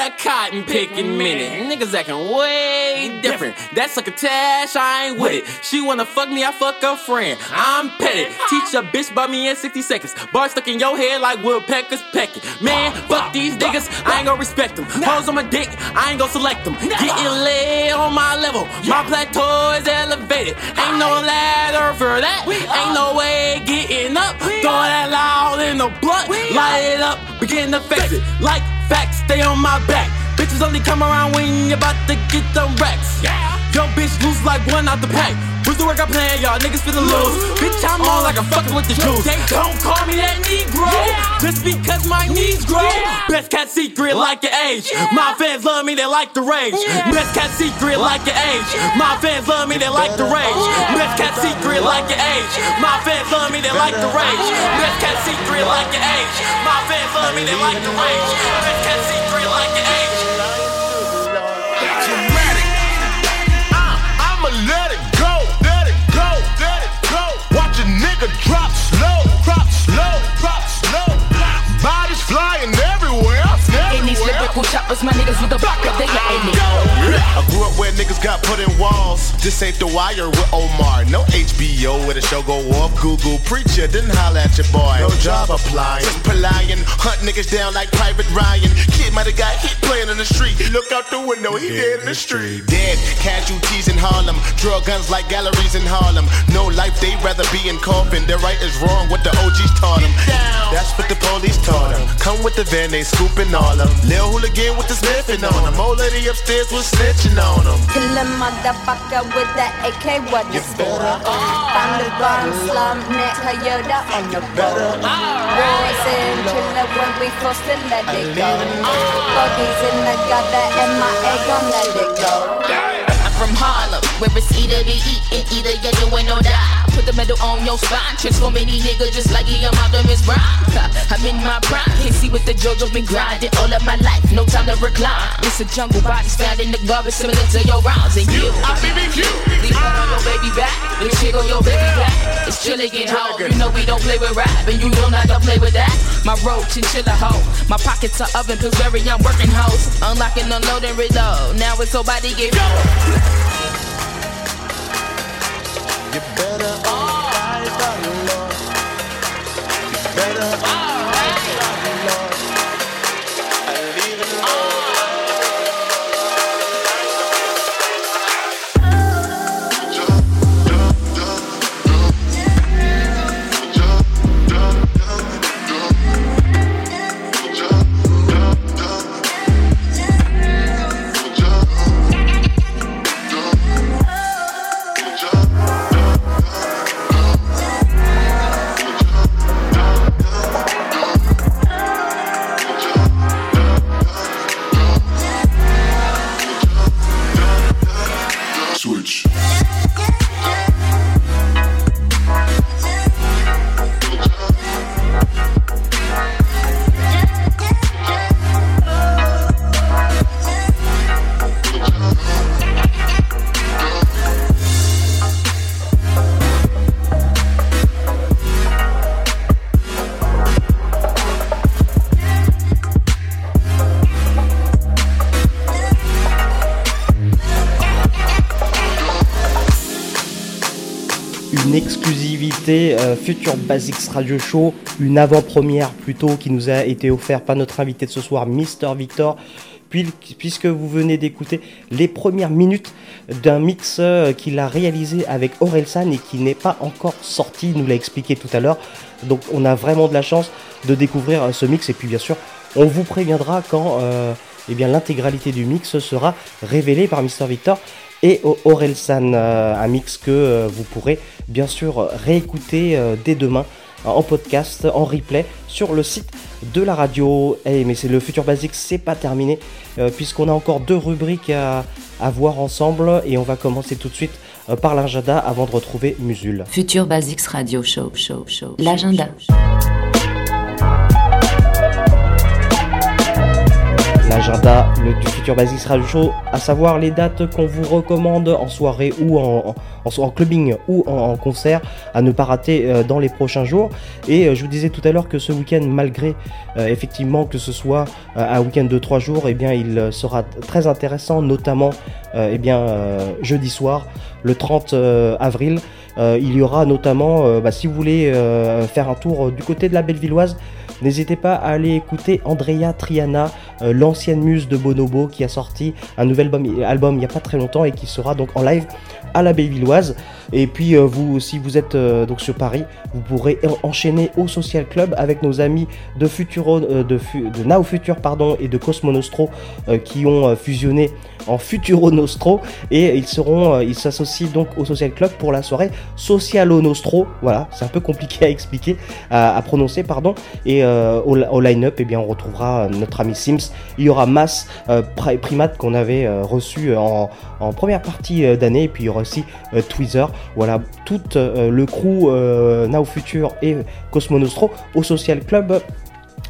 A cotton picking minute. Niggas acting way different. That's like a tash, I ain't with it. She wanna fuck me, I fuck a friend. I'm petty. Teach a bitch about me in 60 seconds. Bar stuck in your head like woodpeckers pecking. Man, fuck these niggas, I ain't gonna respect them. Hoes on my dick, I ain't gonna select them. Getting laid on my level, my plateau is elevated. Ain't no ladder for that. Ain't no way getting up. Throw that loud in the blunt, light it up, begin to face it. Like stay on my back. Bitches only come around when you about to get them racks. Yo, bitch, loose like one out the pack. Who's the work I plan, y'all niggas finna lose. Bitch, I'm on like a fucking with the juice. They don't call me that Negro, just because my knees grow. Best cat secret like your age. My fans love me, they like the rage. Best cat secret like your age. My fans love me, they like the rage. Best cat secret like your age. My fans love me, they like the rage. Best cat secret like your age. My fans love me, they like the rage. Best cat secret like your age. the drops low. I grew up where niggas got put in walls. This ain't the wire with Omar. No HBO where the show go off. Google preacher didn't holler at your boy. No job applying. Just plying. Hunt niggas down like Private Ryan. Kid might have got hit playing in the street. Look out the window, he dead in the street. Dead casualties in Harlem. Drug guns like galleries in Harlem. No life, they rather be in coffin. Their right is wrong, what the OGs taught them. That's what the police taught them. Come with the van, they scooping all them. Lil hooligan with the sniffing on them. Old lady upstairs was snitching on them. Kill a motherfucker with that AK, what you for? Uh, Found the bottom slum, neck, Toyota on the road. Wars in chiller when we forced to let it go. Buggies in the gutter and my egg gon' let it go. I'm from Harlem, where it's either be eating, either you're doing or die. Put the metal on your spine, transform any nigga just like he am Optimus Prime. I'm in my prime, can't see what the JoJo's been grinding all of my life, no time to recline. It's a jungle bodies found in the garbage similar to your rounds, and you, I BBQ. Leave that on your baby back, the chick on your baby back. It's chilligan hoe, you know we don't play with rap, and you know not to play with that. My road chinchilla hoe, my pockets are oven Pillsbury, I'm working hoes, unlocking, unloading, reload. Now it's so body get You better off. Future Basics Radio Show, une avant-première plutôt qui nous a été offerte par notre invité de ce soir, Mister Victor, puis- puisque vous venez d'écouter les premières minutes d'un mix euh, qu'il a réalisé avec Orelsan et qui n'est pas encore sorti, il nous l'a expliqué tout à l'heure. Donc on a vraiment de la chance de découvrir euh, ce mix et puis bien sûr on vous préviendra quand euh, eh l'intégralité du mix sera révélée par Mister Victor et Orelsan, euh, un mix que euh, vous pourrez bien sûr réécouter euh, dès demain en podcast, en replay sur le site de la radio. Eh, mais c'est le Futur Basics, c'est pas terminé puisqu'on a encore deux rubriques à, à voir ensemble et on va commencer tout de suite par l'agenda avant de retrouver Musul. Future Basics Radio Show, show, show. L'agenda. L'agenda du Futur Basics Radio Show, à savoir les dates qu'on vous recommande en soirée ou en, en, clubbing ou en, concert à ne pas rater euh, dans les prochains jours. Et euh, je vous disais tout à l'heure que ce week-end, malgré euh, effectivement que ce soit un week-end de trois jours, eh bien il sera très intéressant, notamment eh bien jeudi soir, le 30 euh, avril. Il y aura notamment, bah, si vous voulez faire un tour du côté de la Bellevilloise, N'hésitez pas à aller écouter Andrea Triana, euh, l'ancienne muse de Bonobo, qui a sorti un nouvel album, il n'y a pas très longtemps et qui sera donc en live à la Bellevilloise. Et puis euh, vous, si vous êtes euh, donc sur Paris, vous pourrez en- enchaîner au Social Club avec nos amis de Futuro, de, Future et de Cosmo Nostro euh, qui ont fusionné en Futuro Nostro et ils seront, euh, ils s'associent donc au Social Club pour la soirée Socialo Nostro. Voilà, c'est un peu compliqué à expliquer, à, prononcer pardon. Et euh, au, line-up, eh bien on retrouvera euh, notre ami Sims. Il y aura Mass euh, Pri- Primate qu'on avait reçu en, première partie d'année et puis il y aura aussi Tweezer. Voilà, tout le crew Now Future et Cosmo Nostro au Social Club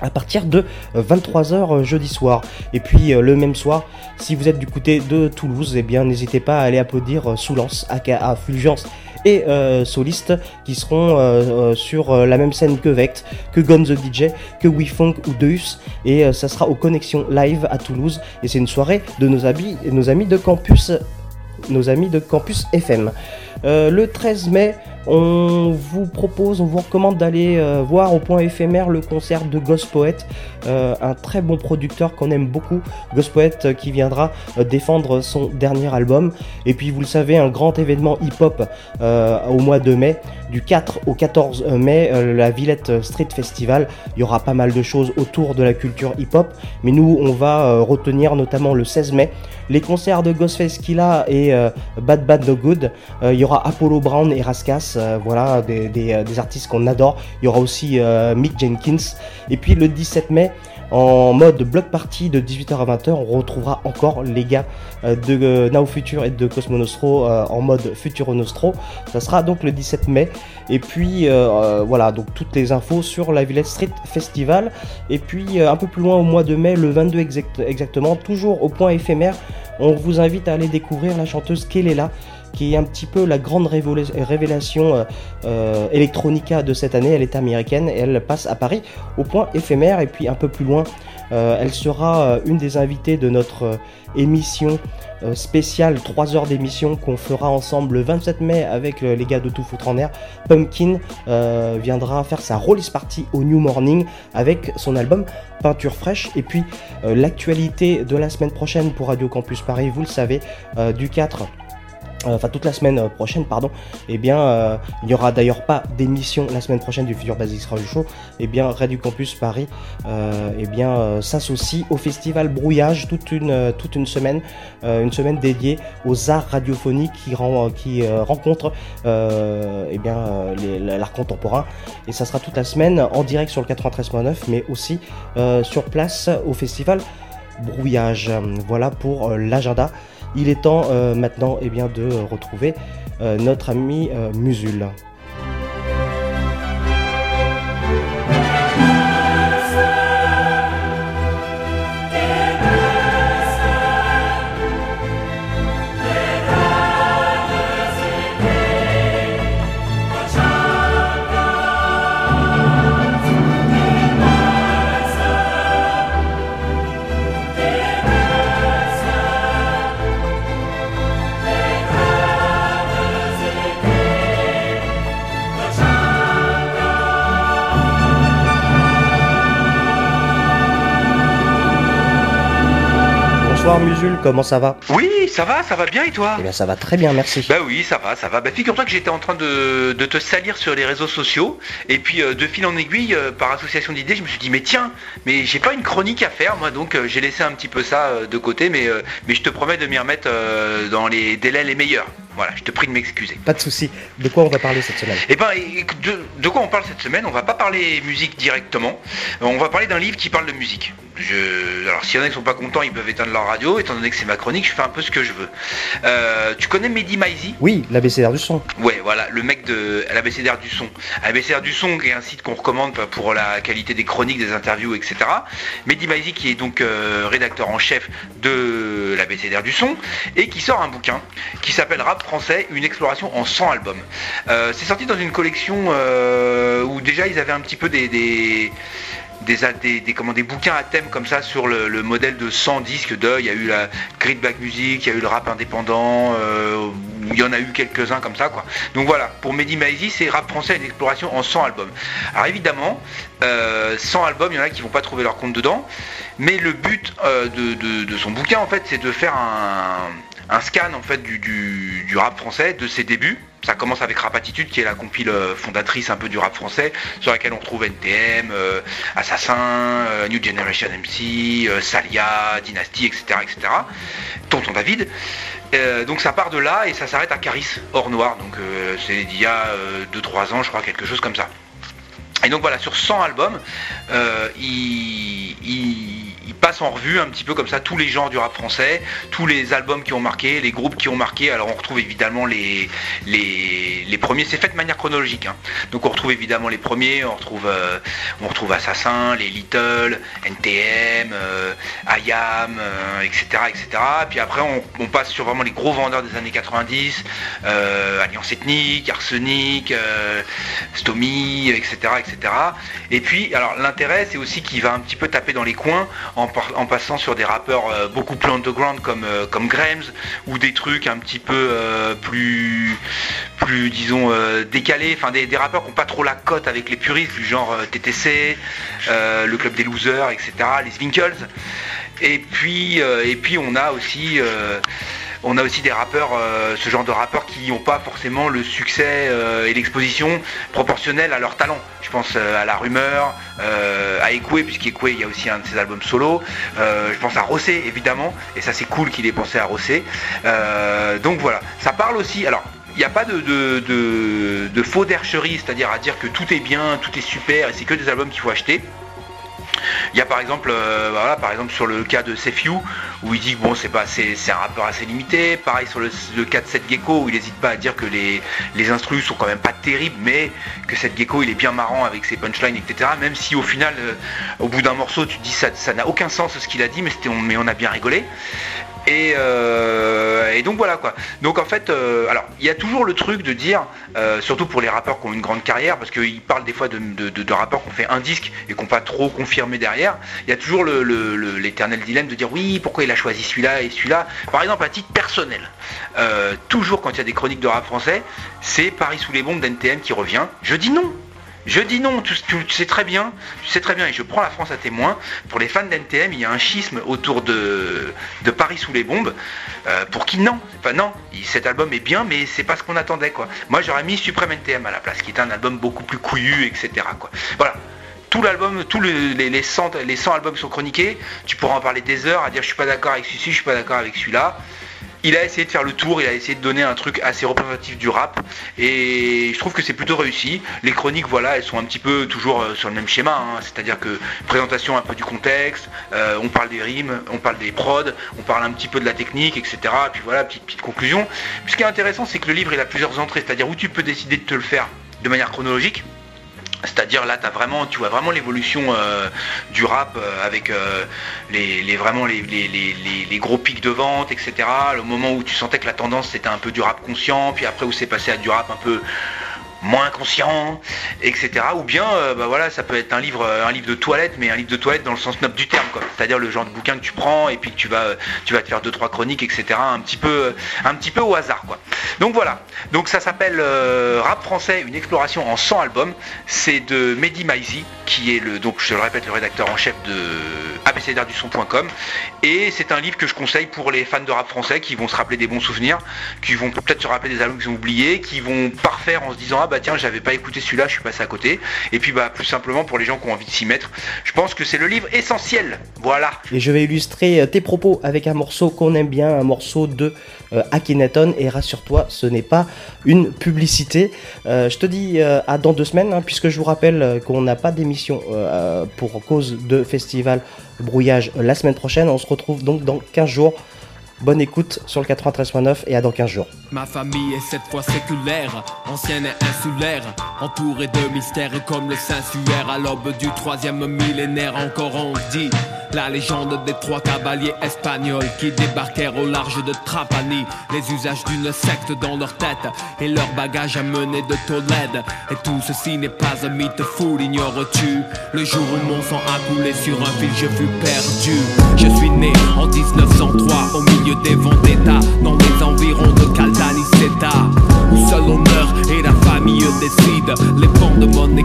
à partir de 23h jeudi soir. Et puis euh, le même soir, si vous êtes du côté de Toulouse, eh bien n'hésitez pas à aller applaudir euh, Soulance, aka Fulgence et euh, solistes qui seront euh, euh, sur euh, la même scène que Vect, que Gon the DJ, que WeFunk ou Deus. Et euh, ça sera aux Connexions Live à Toulouse. Et c'est une soirée de nos amis, nos amis de campus, nos amis de campus FM. Euh, le 13 mai, on vous propose, on vous recommande d'aller euh, voir au point éphémère le concert de Ghost Poet, euh, un très bon producteur qu'on aime beaucoup. Ghost Poet qui viendra défendre son dernier album. Et puis vous le savez, un grand événement hip-hop au mois de mai. Du 4 au 14 mai, la Villette Street Festival. Il y aura pas mal de choses autour de la culture hip-hop. Mais nous, on va retenir notamment le 16 mai les concerts de Ghostface Killa et Bad Bad No Good. Apollo Brown et Raskas, euh, voilà, euh, des artistes qu'on adore. Il y aura aussi euh, Mick Jenkins. Et puis le 17 mai, en mode block party de 18h à 20h, on retrouvera encore les gars de Now Future et de Cosmo Nostro en mode Futuro Nostro. Ça sera donc le 17 mai. Et puis voilà, donc toutes les infos sur la Villette Street Festival. Et puis un peu plus loin au mois de mai, le 22 exact- exactement, toujours au point éphémère, on vous invite à aller découvrir la chanteuse Kelela qui est un petit peu la grande révélation euh, euh, electronica de cette année. Elle est américaine et elle passe à Paris au point éphémère. Et puis un peu plus loin, euh, elle sera une des invitées de notre émission spéciale, 3 heures d'émission qu'on fera ensemble le 27 mai avec les gars de Tout Foutre en Air. Pumpkin viendra faire sa release party au New Morning avec son album Peinture fraîche. Et puis l'actualité de la semaine prochaine pour Radio Campus Paris, vous le savez, du 4 euh, enfin toute la semaine euh, prochaine, pardon, et bien euh, il n'y aura d'ailleurs pas d'émission la semaine prochaine du Futur Basics Radio Show, et bien Radio Campus Paris, euh, et bien euh, s'associe au festival Brouillage toute une euh, toute une semaine, euh, une semaine dédiée aux arts radiophoniques qui rend, qui euh, rencontrent euh, et bien euh, l'art contemporain, et ça sera toute la semaine en direct sur le 93.9, mais aussi euh, sur place au festival Brouillage. Voilà pour euh, l'agenda. Il est temps euh, maintenant eh bien, de retrouver euh, notre ami euh, Musul. Bonsoir Musul, comment ça va Oui, ça va, ça va bien et toi Eh bien ça va très bien, merci. Bah oui, ça va, ça va. Bah figure-toi que j'étais en train de, de te salir sur les réseaux sociaux et puis euh, de fil en aiguille, euh, par association d'idées, je me suis dit mais tiens, mais j'ai pas une chronique à faire moi, donc euh, j'ai laissé un petit peu ça de côté, mais mais je te promets de m'y remettre dans les délais les meilleurs. Voilà, je te prie de m'excuser. Pas de souci. De quoi on va parler cette semaine? Eh ben, de, de quoi on parle cette semaine? On va pas parler musique directement. On va parler d'un livre qui parle de musique. Je... Alors, s'il y en a qui sont pas contents, ils peuvent éteindre leur radio. Étant donné que c'est ma chronique, je fais un peu ce que je veux. Euh, tu connais Mehdi Maizi Oui, l'ABCR du son. Ouais, voilà, le mec de l'ABCDR du son. ABCDR du son, est un site qu'on recommande pour la qualité des chroniques, des interviews, etc. Mehdi Maizi, qui est donc euh, rédacteur en chef de l'ABCDR du son, et qui sort un bouquin qui s'appelle Rap français, une exploration en 100 albums. Euh, c'est sorti dans une collection euh, où déjà ils avaient un petit peu des... des des, comment, des bouquins à thème comme ça sur le, le modèle de 100 disques de. Il y a eu la Grid Black Music, il y a eu le rap indépendant, euh, il y en a eu quelques-uns comme ça. quoi. Donc voilà, pour Mehdi Maizi, c'est rap français une exploration en 100 albums. Alors évidemment, euh, 100 albums, il y en a qui vont pas trouver leur compte dedans, mais le but de son bouquin, en fait, c'est de faire un, un scan en fait du, du, rap français de ses débuts. Ça commence avec Rap Attitude, qui est la compile euh, fondatrice un peu du rap français, sur laquelle on retrouve NTM, euh, Assassin, euh, New Generation MC, Salia, Dynasty, etc., etc. Tonton David. Donc ça part de là et ça s'arrête à Caris, hors noir. Donc c'est d'il y a 2-3 ans, je crois, quelque chose comme ça. Et donc voilà, sur 100 albums, il, il- il passe en revue un petit peu comme ça tous les genres du rap français, tous les albums qui ont marqué, les groupes qui ont marqué. Alors on retrouve évidemment les, les, les premiers, c'est fait de manière chronologique. hein. Donc on retrouve évidemment les premiers, on retrouve, euh, on retrouve Assassin, les Little, NTM, euh, IAM, euh, etc., etc. Puis après on, passe sur vraiment les gros vendeurs des années 90, euh, Alliance Ethnique, Arsenic, euh, Stomy, etc., etc. Et puis, alors l'intérêt, c'est aussi qu'il va un petit peu taper dans les coins en, en passant sur des rappeurs euh, beaucoup plus underground comme, euh, comme Grams ou des trucs un petit peu euh, plus, plus disons, décalés, enfin des, rappeurs qui n'ont pas trop la cote avec les puristes, du genre TTC, le Club des Losers, etc., les euh, et puis on a aussi... on a aussi des rappeurs, euh, ce genre de rappeurs qui n'ont pas forcément le succès euh, et l'exposition proportionnelle à leur talent. Je pense euh, à La Rumeur, à Ekwe, puisqu'Ekwe, il y a aussi un de ses albums solo. Je pense à Rossé, évidemment, et ça c'est cool qu'il ait pensé à Rossé. Donc voilà, ça parle aussi... Alors, il n'y a pas de faux dercherie, c'est-à-dire à dire que tout est bien, tout est super, et c'est que des albums qu'il faut acheter. Il y a par exemple, euh, par exemple sur le cas de Sefiu, où il dit que bon c'est un rappeur assez limité. Pareil sur le, cas de Seth Gecko, où il n'hésite pas à dire que les, les instrus sont quand même pas terribles, mais que Seth Gecko il est bien marrant avec ses punchlines, etc. Même si au final, euh, au bout d'un morceau, tu te dis ça ça n'a aucun sens ce qu'il a dit, mais, mais on a bien rigolé. Et, euh, et donc voilà quoi. Donc en fait, euh, alors il y a toujours le truc de dire, euh, surtout pour les rappeurs qui ont une grande carrière, parce qu'ils parlent des fois de, rappeurs qui ont fait un disque et qui n'ont pas trop confirmé derrière, il y a toujours l'éternel dilemme de dire oui, pourquoi il a choisi celui-là et celui-là? Par exemple, à titre personnel, toujours quand il y a des chroniques de rap français, c'est Paris sous les bombes d'NTM qui revient. Je dis non. Je dis non, tu, sais très bien, tu sais très bien, et je prends la France à témoin, pour les fans d'NTM, il y a un schisme autour de, Paris sous les bombes, euh, pour qui non, enfin non, cet album est bien, mais c'est pas ce qu'on attendait quoi. Moi j'aurais mis Supreme NTM à la place, qui est un album beaucoup plus couillu, etc. Voilà. Tout l'album, tous le- les, les 100, les 100 albums sont chroniqués, tu pourras en parler des heures, à dire je suis pas d'accord avec celui-ci, je suis pas d'accord avec celui-là. Il a essayé de faire le tour, il a essayé de donner un truc assez représentatif du rap et je trouve que c'est plutôt réussi. Les chroniques, voilà, elles sont un petit peu toujours euh, sur le même schéma, hein. c'est-à-dire que présentation un peu du contexte, euh, on parle des rimes, on parle des prods, on parle un petit peu de la technique, etc. Et puis voilà, petite, petite conclusion. Ce qui est intéressant, c'est que le livre il a plusieurs entrées, c'est-à-dire où tu peux décider de te le faire de manière chronologique. C'est-à-dire là, vraiment, tu vois vraiment l'évolution euh, du rap euh, avec euh, les, vraiment les- les gros pics de vente, etc. Le moment où tu sentais que la tendance c'était un peu du rap conscient, puis après où c'est passé à du rap un peu moins conscient, etc. Ou bien, euh, bah voilà, ça peut être un livre, euh, un livre de toilette, mais un livre de toilette dans le sens noble du terme, quoi. C'est-à-dire le genre de bouquin que tu prends et puis que tu vas, euh, tu vas te faire deux trois chroniques, etc. Un petit peu, un petit peu au hasard, quoi. Donc voilà. Donc ça s'appelle Rap français, une exploration en 100 albums. C'est de Mehdi Maizi, qui est le, donc je le répète, le rédacteur en chef de abcdrduson.com. Et c'est un livre que je conseille pour les fans de rap français qui vont se rappeler des bons souvenirs, qui vont peut-être se rappeler des albums qu'ils ont oubliés, qui vont parfaire en se disant ah bah tiens j'avais pas écouté celui-là, je suis passé à côté. Et puis bah plus simplement pour les gens qui ont envie de s'y mettre, je pense que c'est le livre essentiel. Voilà. Et je vais illustrer euh, tes propos avec un morceau qu'on aime bien, un morceau de euh. Et rassure-toi, ce n'est pas une publicité. Euh, je te dis euh, à dans deux semaines, hein, puisque je vous rappelle qu'on n'a pas d'émission pour cause de festival brouillage la semaine prochaine. On se retrouve donc dans 15 jours. Bonne écoute sur le 93.9 et à dans 15 jours. Ma famille est cette fois séculaire, ancienne et insulaire, entourée de mystères comme le Saint-Suaire à l'aube du troisième millénaire. Encore on dit la légende des trois cavaliers espagnols qui débarquèrent au large de Trapani. Les usages d'une secte dans leur tête et leur bagage amené de Tolède. Et tout ceci n'est pas un mythe fou, l'ignores-tu? Le jour où mon sang a coulé sur un fil, je fus perdu. 1903 au milieu des vendettas dans les environs de Caltanissetta où seul l'honneur et la famille décident. Les bancs de mon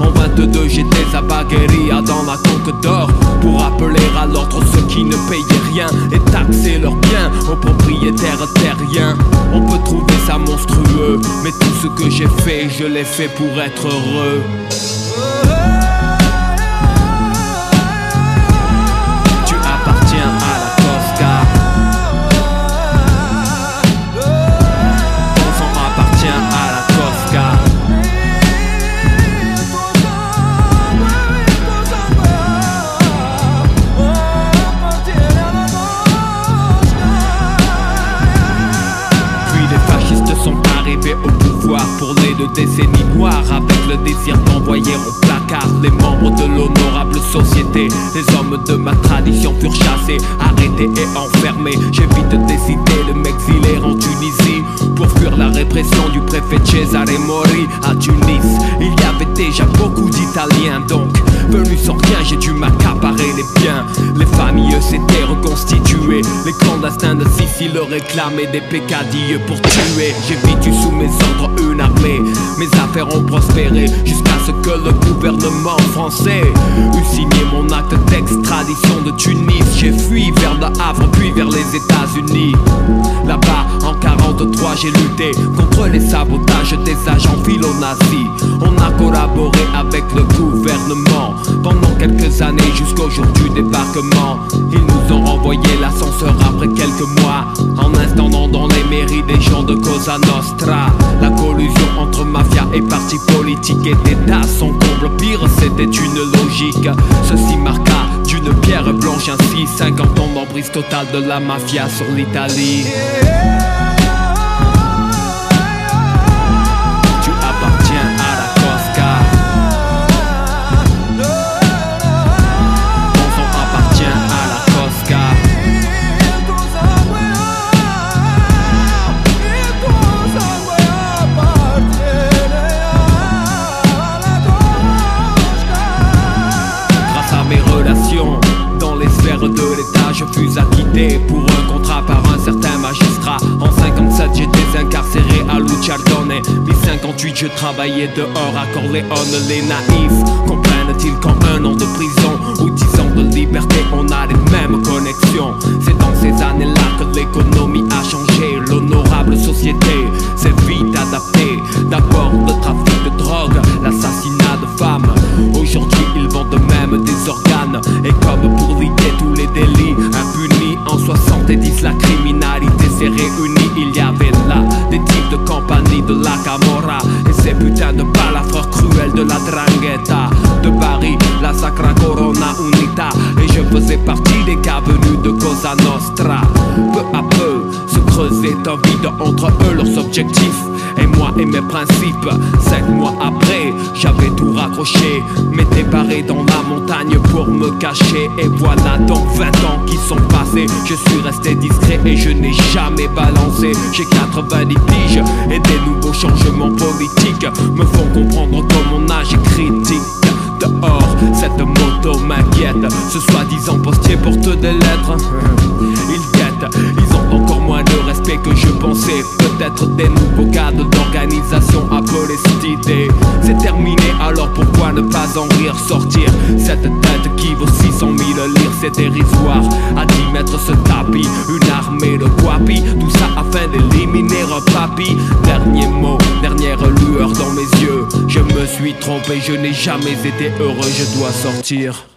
En 22, j'étais à Bagueria dans la conque d'or. Pour appeler à l'ordre ceux qui ne payaient rien et taxer leurs biens aux propriétaires terriens. On peut trouver ça monstrueux, mais tout ce que j'ai fait, je l'ai fait pour être heureux. De l'honorable société. Les hommes de ma tradition furent chassés, arrêtés et enfermés. J'ai répression du préfet Cesare Mori à Tunis. Il y avait déjà beaucoup d'Italiens donc Venu sans rien, j'ai dû m'accaparer les biens. Les familles s'étaient reconstituées. Les clandestins de Sicile réclamaient des peccadilles pour tuer. J'ai eu sous mes ordres une armée. Mes affaires ont prospéré jusqu'à ce que le gouvernement français eut signé mon acte d'extradition de Tunis. J'ai fui vers le Havre puis vers les États-Unis. Là-bas en 43 j'ai lutté contre les sabotages des agents philo-nazis. On a collaboré avec le gouvernement pendant quelques années jusqu'au jour du débarquement Ils nous ont renvoyé l'ascenseur après quelques mois En installant dans les mairies des gens de Cosa Nostra. La collusion entre mafia et partis politiques et d'État Son comble pire c'était une logique. Ceci marqua d'une pierre blanche ainsi. 50 ans d'emprise totale de la mafia sur l'Italie je travaillais dehors à Corleone. Les naïfs comprennent-ils qu'en un an de prison ou dix ans de liberté, on a les mêmes connexions C'est dans ces années-là que l'économie a changé. L'honorable société s'est vite adaptée. D'abord le trafic de drogue, l'assassinat de femmes. Aujourd'hui, ils vendent même des organes. Et comme pour liquider tous les délits impunis en 70, la criminalité s'est réunie. Il y avait là des types de compagnie de la Camorra ces putains de balafreurs cruels de la Drangheta. De Paris, la Sacra Corona Unita. Et je faisais partie des cas venus de Cosa Nostra. Peu à peu, se creusait un vide entre eux, leurs objectifs. Et moi et mes principes. Cinq mois après, j'avais tout raccroché. M'étais barré dans la montagne pour me cacher. Et voilà donc 20 ans qui sont passés. Je suis resté discret et je n'ai jamais balancé. J'ai 90 piges et des nouveaux changements politiques me font comprendre que mon âge est critique. Dehors, cette moto m'inquiète. Ce soi-disant postier porte des lettres. Ont encore que je pensais. Peut-être des nouveaux cadres d'organisation appelés idée. C'est terminé, alors pourquoi ne pas en rire sortir Cette tête qui vaut 600 000 lire, c'est dérisoire. À 10 mètres ce tapis, une armée de guapi. Tout ça afin d'éliminer un papy. Dernier mot, dernière lueur dans mes yeux. Je me suis trompé, je n'ai jamais été heureux, je dois sortir.